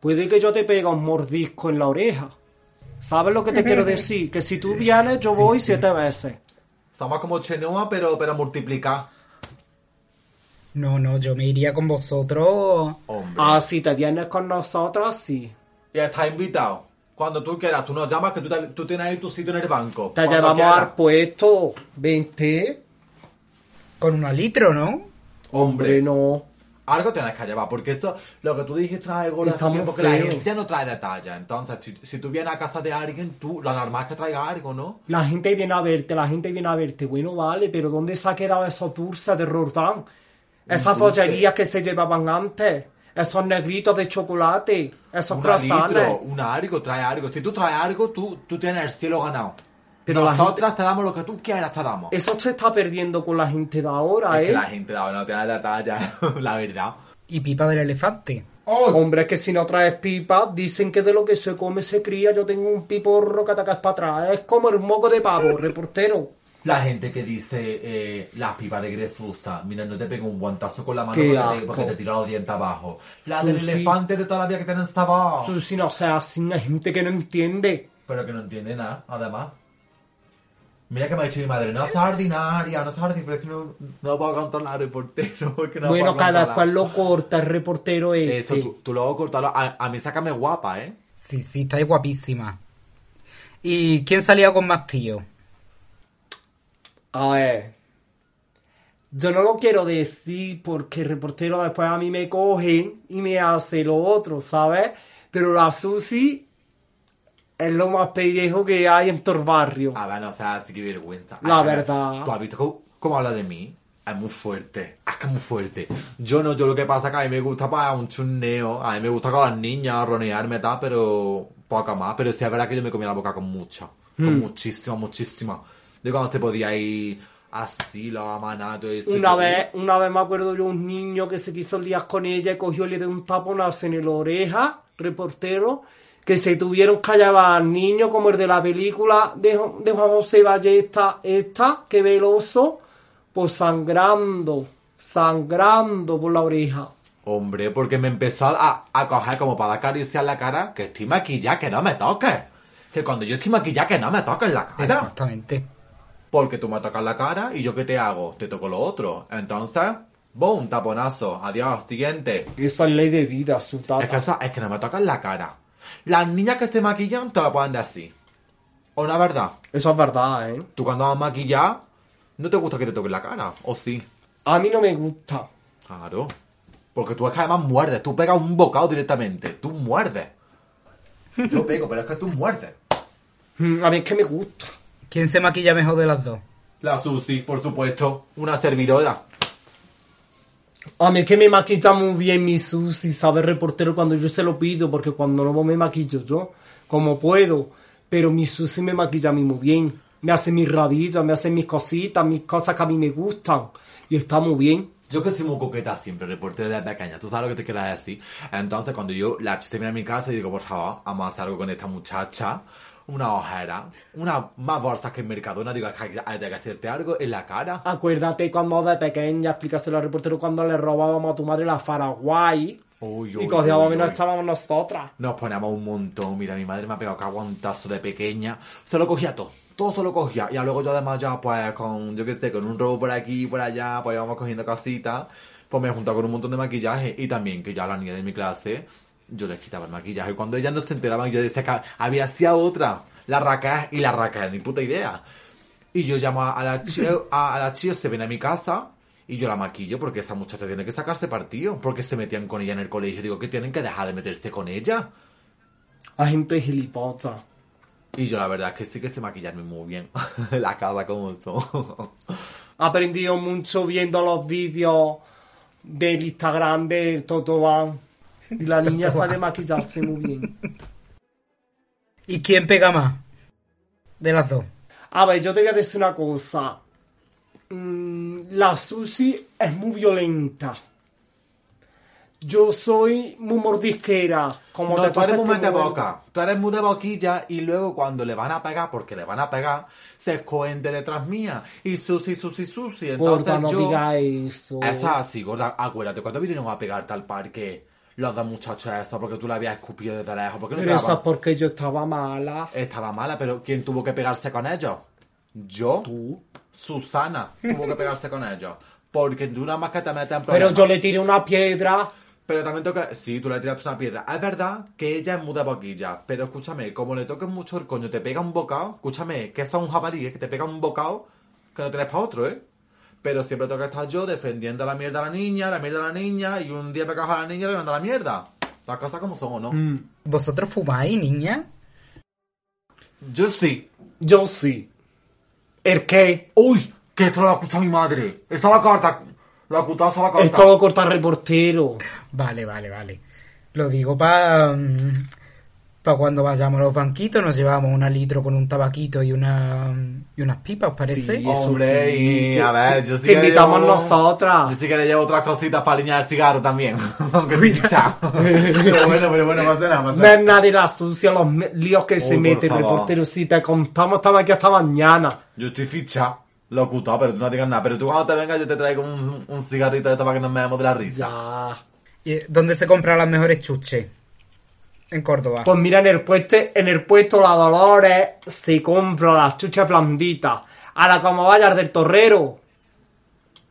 puede que yo te pegue un mordisco en la oreja. ¿Sabes lo que te quiero decir? Que si tú vienes, yo voy siete veces. Somos como Chenoa, pero, pero multiplicar. No, no, yo me iría con vosotros. Hombre. Ah, si te vienes con nosotros, sí. Y estás invitado. Cuando tú quieras, tú nos llamas que tú, te- tú tienes ahí tu sitio en el banco. Te Cuando llevamos quieras. al puesto. Vente. Con una litro, ¿no? Hombre, no. Algo tienes que llevar, porque eso, lo que tú dijiste trae gola Está muy porque la ya no trae detalle. Entonces, si, si tú vienes a casa de alguien, tú, lo normal es que traiga algo, ¿no? La gente viene a verte, la gente viene a verte. Bueno, vale, pero ¿dónde se ha quedado esos dulces de Roldán? Esas follerías que se llevaban antes. Esos negritos de chocolate. Esos litro, croissants. una algo, trae algo. Si tú traes algo, tú, tú tienes el cielo ganado. Pero la Nosotras te damos lo que tú quieras, te damos. Eso se está perdiendo con la gente de ahora, Es que ¿eh? la gente de ahora no tiene detalle, la verdad. Y pipa del elefante. Hombre, es que si no traes pipa, dicen que de lo que se come se cría. Yo tengo un piporro que atacas para atrás. Es como el moco de pavo, reportero. La gente que dice eh, las pipas de Grefusa, mira, no te pego un guantazo con la mano porque te, porque te tira los dientes abajo. La del elefante de toda la vida que tienen sabor. Eso si no sea así, hay gente que no entiende. Pero que no entiende nada, además. Mira que me ha dicho mi madre, no seas ordinaria, no seas ordinaria, pero es que no, no puedo controlar reportero. Es que no bueno, cada cual lo corta el reportero este. Eso, tú, tú luego cortalo. A, a mí sácame guapa, ¿eh? Sí, sí, estáis guapísima. ¿Y quién salía con más tío? A ver. Yo no lo quiero decir porque el reportero después a mí me coge y me hace lo otro, ¿sabes? Pero la Susi es lo más pendejo que hay en todo el barrio. A ver, no, o sea, sí que vergüenza. La Ay, verdad. ¿Tú has visto cómo, cómo habla de mí? Es muy fuerte. Es que es muy fuerte. Yo no, yo lo que pasa es que a mí me gusta para un chuneo. A mí me gusta con las niñas, ronearme tal, pero poca más. Pero sí es verdad que yo me comía la boca con mucha. Con muchísima, muchísima. De cuando se podía ir así, la todo eso. Una vez, una vez me acuerdo yo un niño que se quiso liar con ella y cogió y le dio un taponazo en la oreja, reportero, que se tuvieron que llevar al niño como el de la película de, de Juan José Ballesta, esta, que veloso, pues sangrando, sangrando por la oreja. Hombre, porque me empezó a, a coger como para acariciar la cara, que estoy maquillada, que no me toques. Que cuando yo estoy maquillada, que no me toques la cara. Exactamente. Porque tú me tocas la cara y yo qué te hago? Te toco lo otro. Entonces, boom, taponazo. Adiós, siguiente. Eso es ley de vida, su tata. Es que, esa- es que no me tocan la cara. Las niñas que se maquillan te lo pueden decir. O la verdad, Eso es verdad, ¿eh? tú cuando vas a maquillar, no te gusta que te toquen la cara. O sí. A mí no me gusta. Claro. Porque tú es que además muerdes. Tú pegas un bocado directamente. Tú muerdes. Yo pego, pero es que tú muerdes. Mm, A mí es que me gusta. ¿Quién se maquilla mejor de las dos? La Susi, por supuesto. Una servidora. A mí es que me maquilla muy bien mi Susi, sabe reportero cuando yo se lo pido, porque cuando no me maquillo yo, como puedo. Pero mi Susi me maquilla a mí muy bien. Me hace mis rabillas, me hace mis cositas, mis cosas que a mí me gustan. Y está muy bien. Yo que soy muy coqueta siempre, reportero de pequeña, tú sabes lo que te quiero decir. Entonces, cuando yo la se viene a mi casa y digo, por favor, vamos a hacer algo con esta muchacha, una ojera, una más bolsas que en Mercadona, digo, hay hay que hacerte algo en la cara. Acuérdate cuando de pequeña, explícaselo al reportero cuando le robábamos a tu madre la Paraguay. Uy, y uy, cogíamos y nos uy. estábamos nosotras. Nos ponemos un montón, mira, mi madre me ha pegado que aguantazo de pequeña, se lo cogía todo. Todo se lo cogía. Y luego yo además ya, pues, con, yo qué sé, con un robo por aquí por allá, pues íbamos cogiendo casitas. Pues me he juntado con un montón de maquillaje. Y también que ya a las niñas de mi clase, yo les quitaba el maquillaje. Y cuando ellas no se enteraban, yo decía que había hacía otra. La Raquel y la Raquel, ni puta idea. Y yo llamo a la chio, a, a la chio, se viene a mi casa y yo la maquillo porque esa muchacha tiene que sacarse partido. Porque se metían con ella en el colegio. Digo que tienen que dejar de meterse con ella. La gente es gilipollas. Y yo la verdad es que sí que sé maquillarme muy bien. la cara como son. aprendido mucho viendo los vídeos del Instagram del Totoban. Y la niña sabe maquillarse muy bien. ¿Y quién pega más? De las dos. A ver, yo te voy a decir una cosa. Mm, La Susi es muy violenta. Yo soy muy mordisquera. Como no, te tú eres muy de muerde. boca. Tú eres muy de boquilla y luego cuando le van a pegar, porque le van a pegar, se esconde detrás mía. Y Susi, Susi, Susi. Entonces Gorda, no yo... diga eso. Es así, gorda. Acuérdate, cuando vinieron a pegarte al parque los dos muchachos esos, porque tú la habías escupido desde lejos. Porque no Pero eso es porque yo estaba mala. Estaba mala, pero ¿quién tuvo que pegarse con ellos? ¿Yo? Tú. Susana tuvo que pegarse con ellos. Porque tú nada más que te metes en Pero problemas. yo le tiré una piedra. Pero también toca... Sí, tú le tiraste una piedra. Es verdad que ella es muda boquilla. Pero escúchame, como le toques mucho el coño, te pega un bocado. Escúchame, que eso es un jabalí, ¿eh? que te pega un bocado que no tienes para otro, ¿eh? Pero siempre toca estar yo defendiendo la mierda a la niña, la mierda a la niña, y un día me cago a la niña y le mando la mierda. Las cosas como son, ¿o no? Mm, ¿Vosotros fumáis, niña? Yo sí. Yo sí. ¿El qué? ¡Uy! Que esto lo ha escuchado mi madre. Esa la carta. La putaza la carta. Esto lo corta el reportero. Vale, vale, vale. Lo digo para para cuando vayamos a los banquitos, nos llevamos una litro con un tabaquito y una y unas pipas, ¿os parece? Sí. Hombre, y que- a ver, yo sí que invitamos llevo- nosotras. Yo sí que le llevo otras cositas para alinear el cigarro también. Aunque fichado. pero bueno, pero bueno, más de nada, más de No es nada. nada de la sucia, los líos que se por mete el reportero. Si te contamos, estamos aquí hasta mañana. Yo estoy fichado. Locutor, pero tú no digas nada. Pero tú cuando te vengas yo te traigo un, un cigarrito de esto para que nos meamos de la risa. Ya. ¿Y ¿Dónde se compran las mejores chuches? En Córdoba. Pues mira, en el puesto, en el puesto La Dolores se compra las chuchas blanditas. Ahora, como vayas del torrero,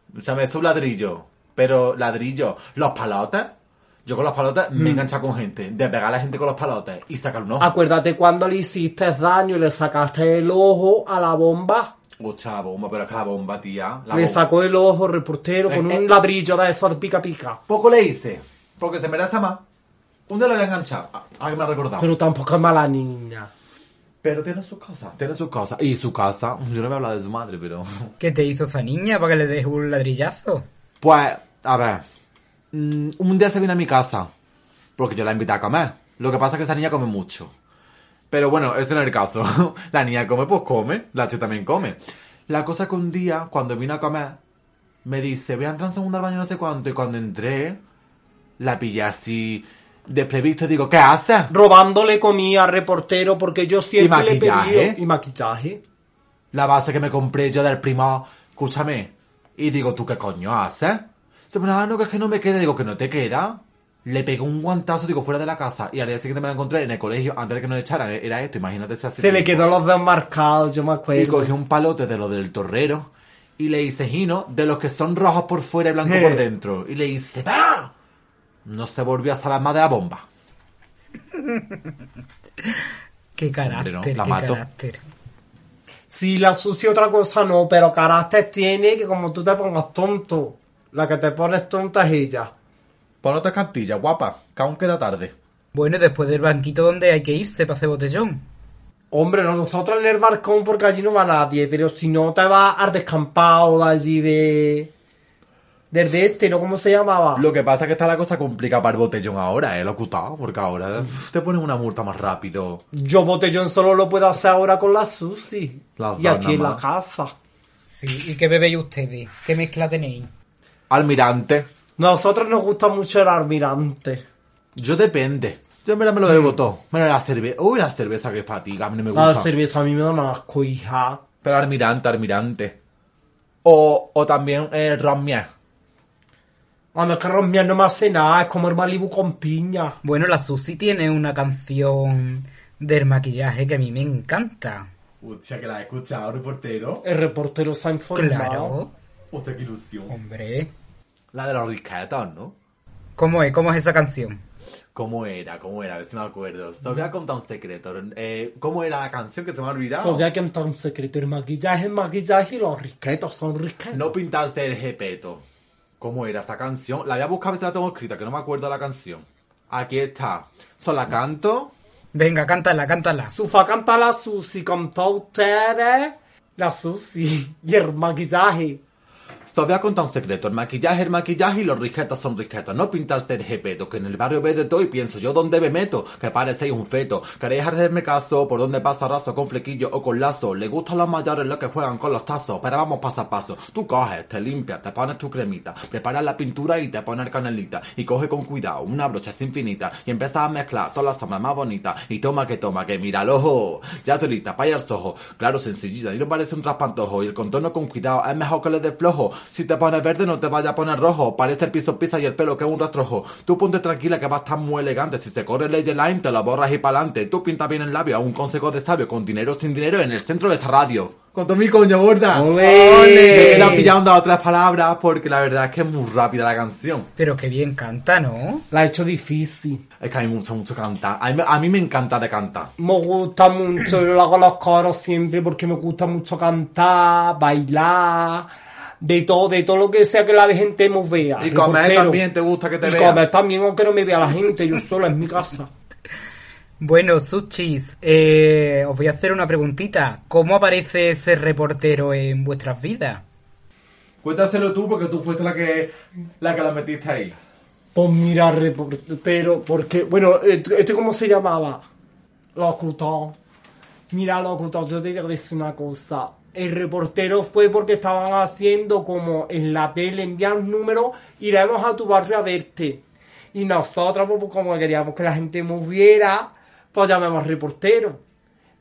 Escúchame, es un ladrillo. Pero ladrillo. Los palotes. Yo con los palotes me he enganchado con gente, de pegar a la gente con los palotes y sacar un ojo. Acuérdate cuando le hiciste daño y le sacaste el ojo a la bomba. Hostia, la bomba, pero es que la bomba, tía. La le bomba. sacó el ojo reportero con Eh, un eh. ladrillo de esos de pica pica. Poco le hice, porque se merece más. Un día lo había enganchado. Ah, Alguien me ha recordado. Pero tampoco es mala niña. Pero tiene su casa, tiene su casa. Y su casa, yo no voy a hablar de su madre, pero... ¿Qué te hizo esa niña para que le des un ladrillazo? Pues, a ver, mm, un día se vino a mi casa, porque yo la invité a comer. Lo que pasa es que esa niña come mucho. Pero bueno, este no es el caso. la niña come, pues come. La Che también come. La cosa es que un día, cuando vino a comer, me dice, voy a entrar en segundo al baño no sé cuánto. Y cuando entré, la pillé así, desprevisto. Y digo, ¿qué haces? Robándole comida al reportero porque yo siempre Y le pedí... Y maquillaje. La base que me compré yo del primo, escúchame. Y digo, ¿tú qué coño haces? Se me ah, no, que es que no me queda. Digo, que no te queda. Le pegué un guantazo, digo, fuera de la casa. Y al día siguiente me la encontré en el colegio, antes de que nos echaran. Era esto, imagínate si hace Se le quedó los dedos marcados, yo me Y acuerdo. cogí un palote de lo del torrero. Y le hice gino de los que son rojos por fuera y blancos Eh. por dentro. Y le hice ¡Ah! No se volvió a saber más de la bomba. Qué carácter, no, qué la mato. carácter. Si la sucia otra cosa no, pero carácter tiene que como tú te pongas tonto. La que te pones tonta es ella. Pon otra cantilla, guapa, que aún queda tarde. Bueno, después del banquito donde hay que irse para hacer botellón. Hombre, no, nosotros en el balcón porque allí no va nadie, pero si no te vas al descampado de allí de... Del de este, ¿no? ¿Cómo se llamaba? Lo que pasa es que está la cosa complicada para el botellón ahora, eh, locutado, porque ahora te ponen una multa más rápido. Yo botellón solo lo puedo hacer ahora con la Susi. Las y aquí en la más. casa. Sí, ¿y qué bebéis ustedes? ¿Qué mezcla tenéis? Almirante, Nosotros nos gusta mucho el almirante. yo depende. Yo me lo bebo todo. Bueno, la cerveza. Uy, la cerveza que fatiga, a mí no me gusta. La cerveza a mí me da asco, hija. Pero almirante, almirante. O, o también eh, ron Cuando es que Romía no me hace nada, es como el Malibu con piña. Bueno, la Susi tiene una canción del maquillaje que a mí me encanta. Hostia, que la he escuchado, reportero. El reportero se ha informado. Claro, Hostia, qué ilusión. hombre. La de los risquetos, ¿no? ¿Cómo es? ¿Cómo es esa canción? ¿Cómo era? ¿Cómo era? A ver si me acuerdo. Te voy a contar un secreto. Eh, ¿Cómo era la canción que se me ha olvidado? Sabía que entonces un secreto. El maquillaje es maquillaje y los risquetos son risquetos. No pintarse el jepeto. ¿Cómo era esta canción? La voy a buscar a ver si la tengo escrita, que no me acuerdo la canción. Aquí está. Solo la canto. Venga, cántala, cántala. Sufa canta la Susi con todos ustedes. La Susi y el maquillaje. Te voy a contar un secreto. El maquillaje, el maquillaje y los risquetos son risquetos. No pintarse el jepeto, que en el barrio ve de todo y pienso, ¿yo dónde me meto? Que parecéis un feto. ¿Queréis hacerme caso? ¿Por dónde paso arraso con flequillo o con lazo? Le gustan los mayores los que juegan con los tazos. Pero vamos paso a paso. Tú coges, te limpias, te pones tu cremita, preparas la pintura y te pones canelita. Y coge con cuidado una brocha infinita y empiezas a mezclar todas las sombras más bonitas. Y toma que toma, que mira el ojo. Ya estoy lista, para los ojos. Claro, sencillita, y no parece un traspantojo. Y el contorno con cuidado es mejor que le de flojo. Si te pones verde no te vaya a poner rojo. Parece el piso pisa y el pelo que es un rastrojo. Tú ponte tranquila que va a estar muy elegante. Si se corre el line te lo borras y pa'lante. Tú pinta bien el labio, un consejo de sabio. Con dinero o sin dinero en el centro de esta radio. Con todo mi coño gorda. ¡Ole! Me queda pillando otras palabras porque la verdad es que es muy rápida la canción. Pero qué bien canta, ¿no? La ha hecho difícil. Es que a mí me gusta mucho cantar. A mí, me- a mí me encanta de cantar. Me gusta mucho, yo hago los coros siempre porque me gusta mucho cantar, bailar, de todo, de todo lo que sea que la gente me vea. Y comer también te gusta que te y vean. comer también, aunque no me vea la gente, yo solo en mi casa. Bueno, Suchis, eh, os voy a hacer una preguntita. ¿Cómo aparece ese reportero en vuestras vidas? Cuéntaselo tú porque tú fuiste la que la que la metiste ahí. Pues mira, reportero, porque, bueno, ¿este este cómo se llamaba? Locutor. Mira, locutor, yo te voy a decir una cosa. El reportero fue porque estaban haciendo como en la tele, envían números, iremos a tu barrio a verte. Y nosotros, pues, como queríamos que la gente moviera, pues llamamos reportero.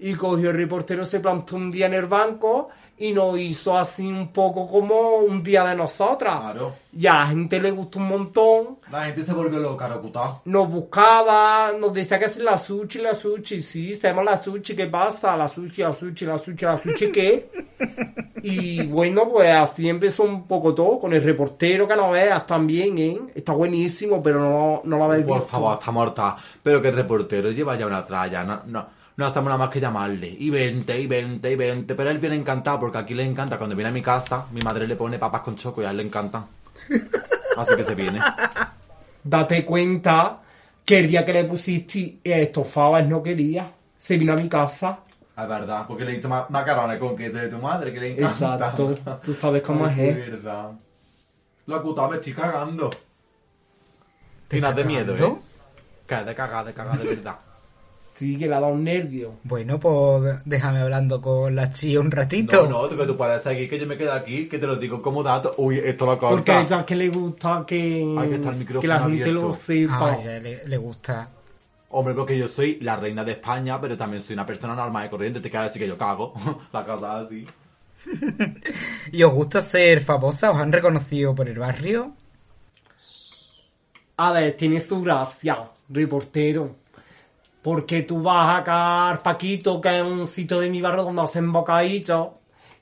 Y cogió el reportero, se plantó un día en el banco y nos hizo así un poco como un día de nosotras. Claro. Y a la gente le gustó un montón. La gente se volvió loca, Rokutá. Nos buscaba, nos decía que es la sushi, la sushi, sí, sabemos la sushi, ¿qué pasa? La sushi, la sushi, la sushi, la sushi, ¿qué? Y bueno, pues así empezó un poco todo, con el reportero que no veas también, ¿eh? Está buenísimo, pero no, no lo habéis Por visto. favor, está morta. Pero que el reportero lleva ya una tralla. No, no, no hacemos nada más que llamarle. Y 20, y 20, y 20. Pero él viene encantado porque aquí le encanta. Cuando viene a mi casa, mi madre le pone papas con choco y a él le encanta. Así que se viene. Date cuenta que el día que le pusiste estofado, él no quería. Se vino a mi casa. Es verdad, porque le hizo ma- macarrones con queso de tu madre, que le encanta. Exacto. Tú sabes cómo Ay, es. qué verdad. La puta me estoy cagando. ¿Te Tienes de está miedo? ¿eh? Que de cagada, de cagada, de verdad. Sí, que le ha dado un nervio. Bueno, pues déjame hablando con la chía un ratito. No, no, tú que tú puedes seguir, que yo me quedo aquí, que te lo digo como dato. Uy, esto lo corta. Porque a ella que le gusta que, Ay, que está el micrófono que la gente lo sepa. Ah, ya le, le gusta. Hombre, porque yo soy la reina de España, pero también soy una persona normal y corriente. Te queda decir que yo cago. la cosa así. ¿Y os gusta ser famosa? ¿Os han reconocido por el barrio? A ver, tiene su gracia, reportero. Porque tú vas acá al Paquito, que es un sitio de mi barrio donde hacen bocadillos,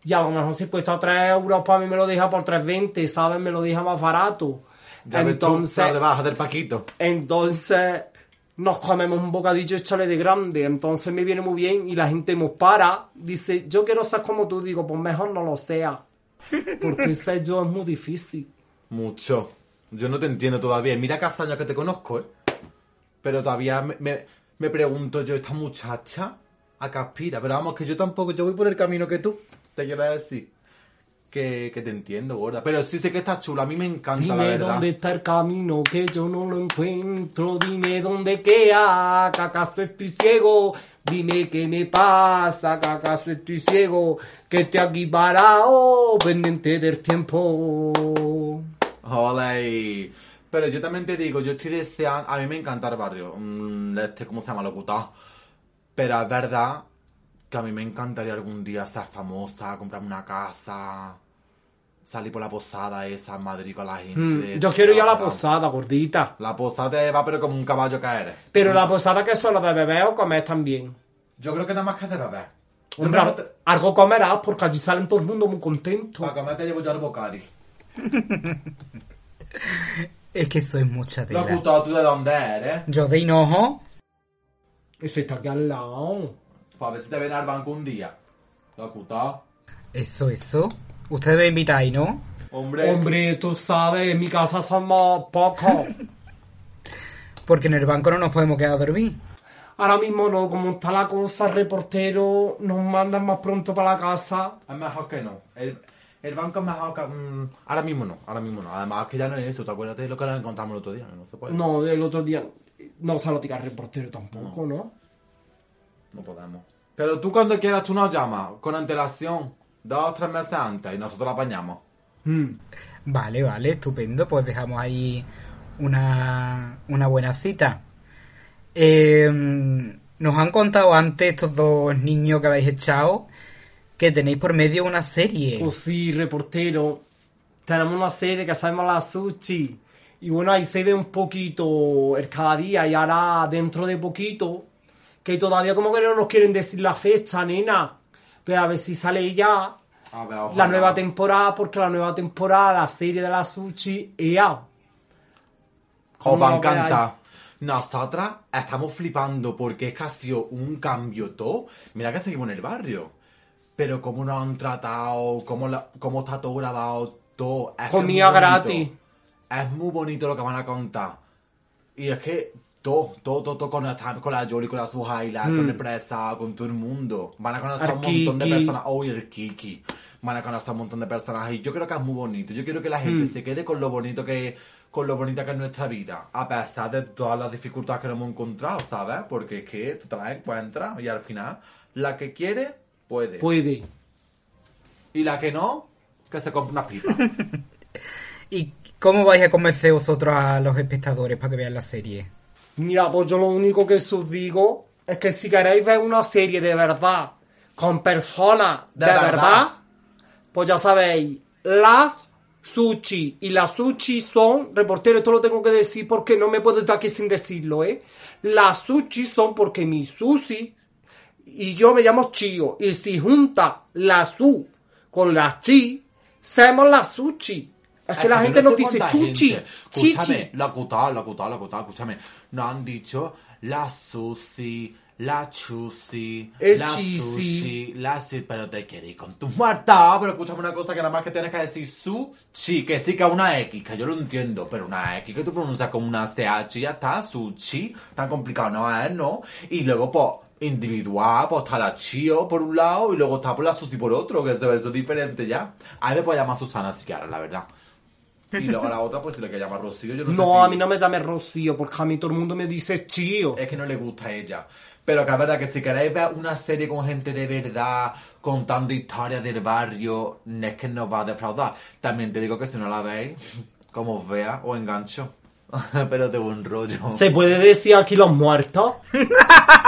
y a lo mejor si cuesta 3 euros, para mí me lo deja por 3,20, ¿sabes? Me lo deja más barato. Ya ves tú, entonces, rebaja del Paquito. entonces nos comemos un bocadillo échale de grande, entonces me viene muy bien y la gente nos para, dice, yo quiero ser como tú, digo, pues mejor no lo sea. Porque ser yo es muy difícil. Mucho. Yo no te entiendo todavía. Mira que hace años que te conozco, ¿eh? Pero todavía me, me, me pregunto yo, esta muchacha, ¿a qué aspira? Pero vamos, que yo tampoco, yo voy por el camino que tú. Te quiero decir. Que, que te entiendo, gorda. Pero sí sé que estás chula, a mí me encanta, la Dime verdad. dónde está el camino que yo no lo encuentro. Dime dónde queda, que acaso estoy ciego. Dime qué me pasa, que acaso estoy ciego. Que estoy aquí parado, pendiente del tiempo. Ole. Pero yo también te digo, yo estoy deseando. A mí me encanta el barrio. mm, Este, ¿cómo se llama? Locutado. Pero es verdad que a mí me encantaría algún día ser famosa, comprarme una casa, salir por la posada esa en Madrid con la gente. Mm, yo quiero ir a la posada, gordita. La posada va, pero como un caballo que eres. Pero la posada que es solo de beber o comer también. Yo creo que nada más que de beber. Hombre, No te- algo comerás porque allí salen todo el mundo muy contento. Para comer te llevo yo al bocadi. Es que sois mucha tela. Locutado, ¿tú de dónde eres? Yo de Hinojo. Eso está aquí al lado. Para ver si te ven al banco un día. Locutado. Eso, eso. Ustedes me invitáis, ¿no? Hombre. Hombre, tú sabes, en mi casa somos pocos. Porque en el banco no nos podemos quedar a dormir. Ahora mismo no, como está la cosa, reportero, nos mandan más pronto para la casa. Es mejor que no. El, el banco es mejor que... mm, ahora mismo no, ahora mismo no. Además que ya no es eso. ¿Te acuerdas de lo que nos encontramos el otro día? No se puede. No, el otro día no se lo tira el reportero tampoco, ¿no? No podemos. Pero tú cuando quieras tú nos llamas con antelación. Dos o tres meses antes y nosotros la apañamos. Mm. Vale, vale, estupendo. Pues dejamos ahí una, una buena cita. Eh, nos han contado antes estos dos niños que habéis echado que tenéis por medio una serie. Pues sí, reportero. Tenemos una serie que se llama La Sushi. Y bueno, ahí se ve un poquito el cada día. Y ahora, dentro de poquito, que todavía como que no nos quieren decir la fecha, nena. Pero a ver si sale ya A ver, ojalá. la nueva temporada, porque la nueva temporada, la serie de La Sushi, es ya. Os ¿Cómo va a encantar. Nosotras estamos flipando porque es que ha sido un cambio todo. Mira que seguimos en el barrio. Pero cómo nos han tratado, cómo, la- cómo está todo grabado, todo. Es Comida gratis. Es muy bonito lo que van a contar. Y es que todo, todo, todo, todo con, esta- con la Jolie, con la Suhaila, con el Presa, con todo el mundo. Van a conocer Al un montón de personas. Oh, y el Kiki. Van a conocer un montón de personajes. Y yo creo que es muy bonito. Yo quiero que la gente se quede con lo bonito que con lo bonita que es nuestra vida. A pesar de todas las dificultades que nos hemos encontrado, ¿sabes? Porque es que tú te las encuentras y al final la que quiere, puede. Puede. Y la que no, que se compre una pipa. ¿Y cómo vais a convencer vosotros a los espectadores para que vean la serie? Mira, pues yo lo único que os digo es que si queréis ver una serie de verdad, con personas de, De verdad, verdad. Pues ya sabéis, las sushi y las sushi son, reportero, esto lo tengo que decir porque no me puedo estar aquí sin decirlo, ¿eh? Las sushi son porque mi sushi y yo me llamo Chio. Y si junta la su con la chi, somos la sushi. Es que la gente no dice chuchi, Escúchame, la cuta, la cuta, la cuta, escúchame. Nos han dicho la sushi, la chusi, El la sushi, la si, pero te ir con tu muerta. Pero escúchame una cosa que nada más que tienes que decir sushi, que sí que es una X, que yo lo entiendo, pero una X que tú pronuncias como una CH y ya está, sushi, tan complicado no es, ¿no? Y luego, pues, individual, pues está la chio por un lado y luego está por la sushi por otro, que es de verso diferente ya. A mí me puede llamar Susana si quieres, la verdad. Y luego a la otra, pues si le quiere llamar Rocío, yo no, sé No, si- a mí no me llame Rocío, porque a mí todo el mundo me dice Chio. Es que no le gusta a ella. Pero que es verdad que si queréis ver una serie con gente de verdad, contando historias del barrio, no es que nos va a defraudar. También te digo que si no la veis, como os vea, os engancho. Pero de buen rollo. ¿Se puede decir aquí los muertos?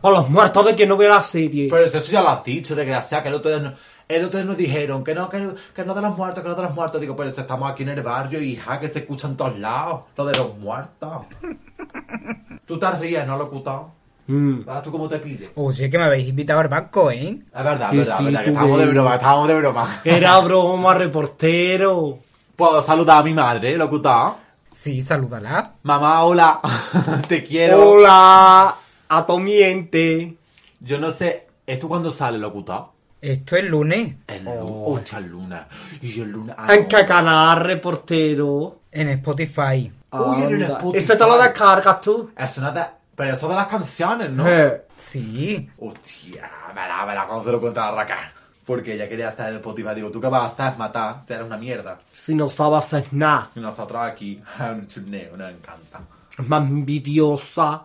o los muertos de que no veo la serie. Pero eso ya lo has dicho, desgraciado, que el otro día, no- el otro día nos dijeron que no, que, no- que no de los muertos, que no de los muertos. Digo, pero si estamos aquí en el barrio, hija, que se escucha en todos lados, lo de los muertos. Tú te ríes, ¿no, locutado? Mm. ¿Verdad? ¿Tú cómo te pilles? Oye, que me habéis invitado al banco, ¿eh? Es verdad, Que es verdad, sí, verdad, que estábamos de broma, estábamos de broma. Era broma, reportero. Puedo saludar a mi madre, locutor. Sí, salúdala. Mamá, hola. Te quiero. Hola, a tu miente. Yo no sé, ¿esto cuándo sale, locutor? Esto es lunes El lunes. Hostia, el lunes. Y yo el lunes. ah, ¿En qué canal, reportero? en Spotify. Uy, en. Spotify. Ese te lo descargas tú. Es una de... Pero eso de las canciones, ¿no? Eh, Sí. Hostia, verá, verá cuando se lo cuenta la raca. Porque ella quería estar en el Spotify. Digo, ¿tú qué vas a hacer? Matar. Si eres una mierda. si no sabes hacer nada. Y nosotros aquí, un chuneo, nos encanta. Es más envidiosa.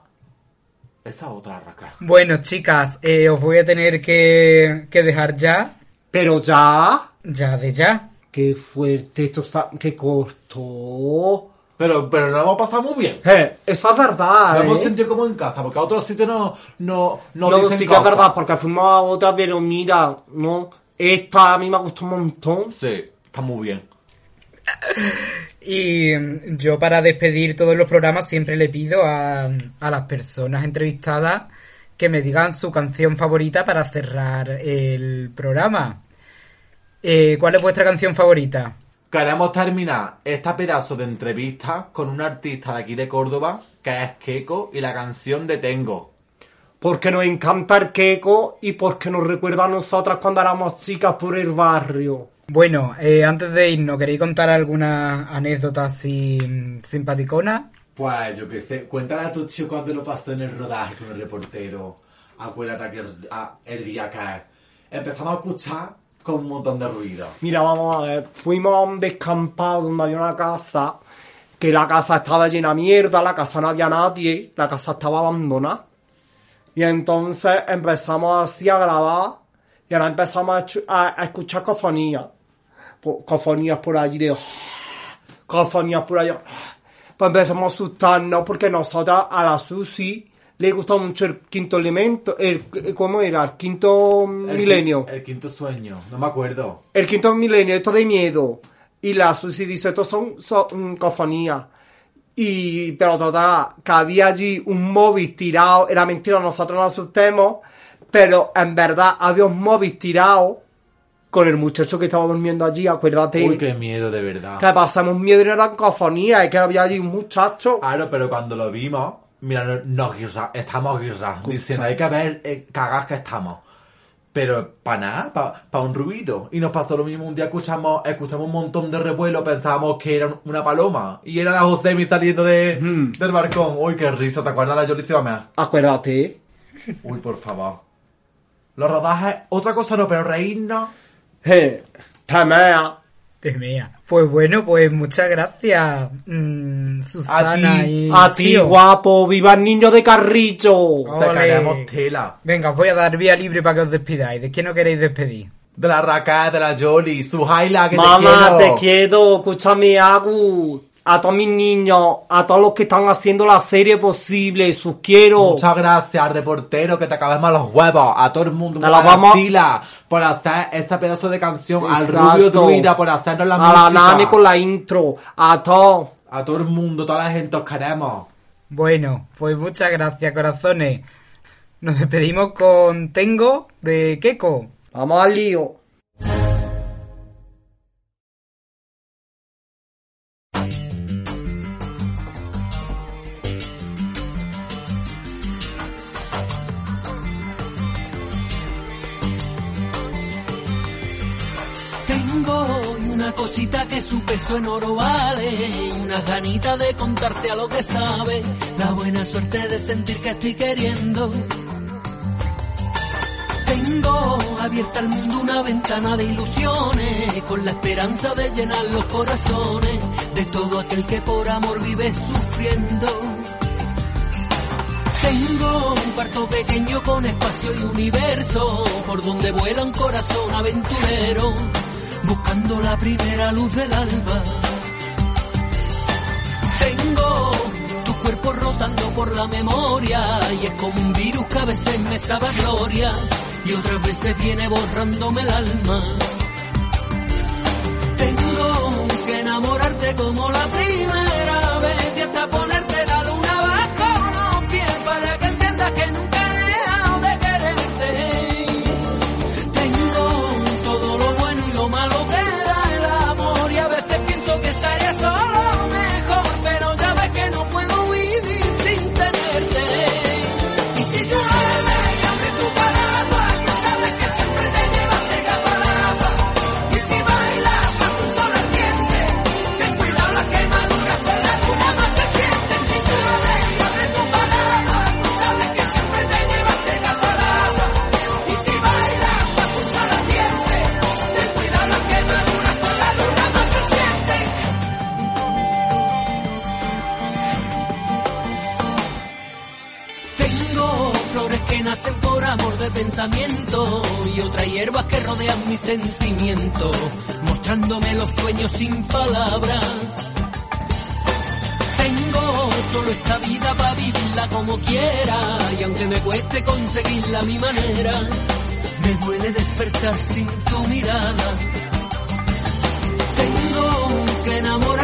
Esa otra raca. Bueno, chicas, eh, os voy a tener que, que dejar ya. Pero ya. Ya de ya. Qué fuerte esto está. Qué corto. Pero, pero lo hemos pasado muy bien. Eh, eso es verdad. Nos hemos ¿eh? sentido como en casa, porque a otros sitios no, no, no, No, dicen sí que es verdad, porque fuimos a otra, pero mira, no. Esta a mí me gustó un montón. Sí, está muy bien. Y mm, yo para despedir todos los programas siempre le pido a, a las personas entrevistadas que me digan su canción favorita para cerrar el programa. Eh, ¿Cuál es vuestra canción favorita? Queremos terminar esta pedazo de entrevista con un artista de aquí de Córdoba, que es Keiko, y la canción de Tengo. Porque nos encanta el queco y porque nos recuerda a nosotras cuando éramos chicas por el barrio. Bueno, eh, antes de irnos, ¿queréis contar alguna anécdota así mm, simpaticona? Pues yo qué sé, cuéntale a tu chico cuando lo pasó en el rodaje con el reportero. Acuérdate que el, a- el día que empezamos a escuchar con un montón de ruido. Mira, vamos a ver, fuimos a un descampado donde había una casa, que la casa estaba llena de mierda, la casa no había nadie, la casa estaba abandonada. Y entonces empezamos así a grabar y ahora empezamos a, chu- a- a escuchar cofonías. Cofonías por allí de... Cofonías por allá. Pues empezamos a asustarnos porque nosotras a la Susi le gusta mucho el quinto elemento, el, ¿cómo era? El quinto El milenio. El, quinto sueño, no me acuerdo. El quinto milenio, esto de miedo. Y la Susi dice, estos son, son cofonías. Y, pero total, que había allí un móvil tirado, era mentira, nosotros nos asustemos, pero en verdad había un móvil tirado con el muchacho que estaba durmiendo allí, acuérdate. Uy, qué miedo, de verdad. Que pasamos miedo y no eran cofonías, es que había allí un muchacho. Claro, pero cuando lo vimos, mira, no- nos guirra, estamos guirra, diciendo, hay que ver eh, cagas que estamos. Pero para nada, para un ruido. Y nos pasó lo mismo, un día escuchamos, escuchamos un montón de revuelo, pensábamos que era una paloma. Y era la Josemi saliendo de, del balcón. Uy, qué risa, ¿te acuerdas la Yolísima? Acuérdate. Uy, por favor. Los rodajes, otra cosa no, pero reírnos. Temea. Temea. Pues bueno, pues muchas gracias, mm, Susana A ti, y A ti, guapo, viva el niño de Carrillo. Ole. Te queremos tela. Venga, os voy a dar vía libre para que os despidáis. ¿De quién no queréis despedir? De la Raca, de la Jolly, su Jaila, que Mamá, te te quiero. quiero, escúchame, Agu. A todos mis niños, a todos los que están haciendo la serie posible, sus quiero. Muchas gracias, reportero, que te acabemos los huevos. A todo el mundo, Te a la la vamos- Sila, por hacer ese pedazo de canción. Al. Rubio Druida, por hacernos la a la música. Nani con la intro, a todos. A todo el mundo, toda la gente os queremos. Bueno, pues muchas gracias, corazones. Nos despedimos con Tengo de Keko. Vamos al lío. En oro vale y unas ganitas de contarte a lo que sabe. La buena suerte de sentir que estoy queriendo. Tengo abierta al mundo una ventana de ilusiones con la esperanza de llenar los corazones de todo aquel que por amor vive sufriendo. Tengo un cuarto pequeño con espacio y universo, por donde vuela un corazón aventurero, buscando la primera luz del alba. Tengo tu cuerpo rotando por la memoria y es como un virus que a veces me sabe gloria y otras veces viene borrándome el alma. Tengo que enamorarte como la primera vez y hasta sentimiento, mostrándome los sueños sin palabras. Tengo solo esta vida para vivirla como quiera, y aunque me cueste conseguirla a mi manera, me duele despertar sin tu mirada. Tengo que enamorar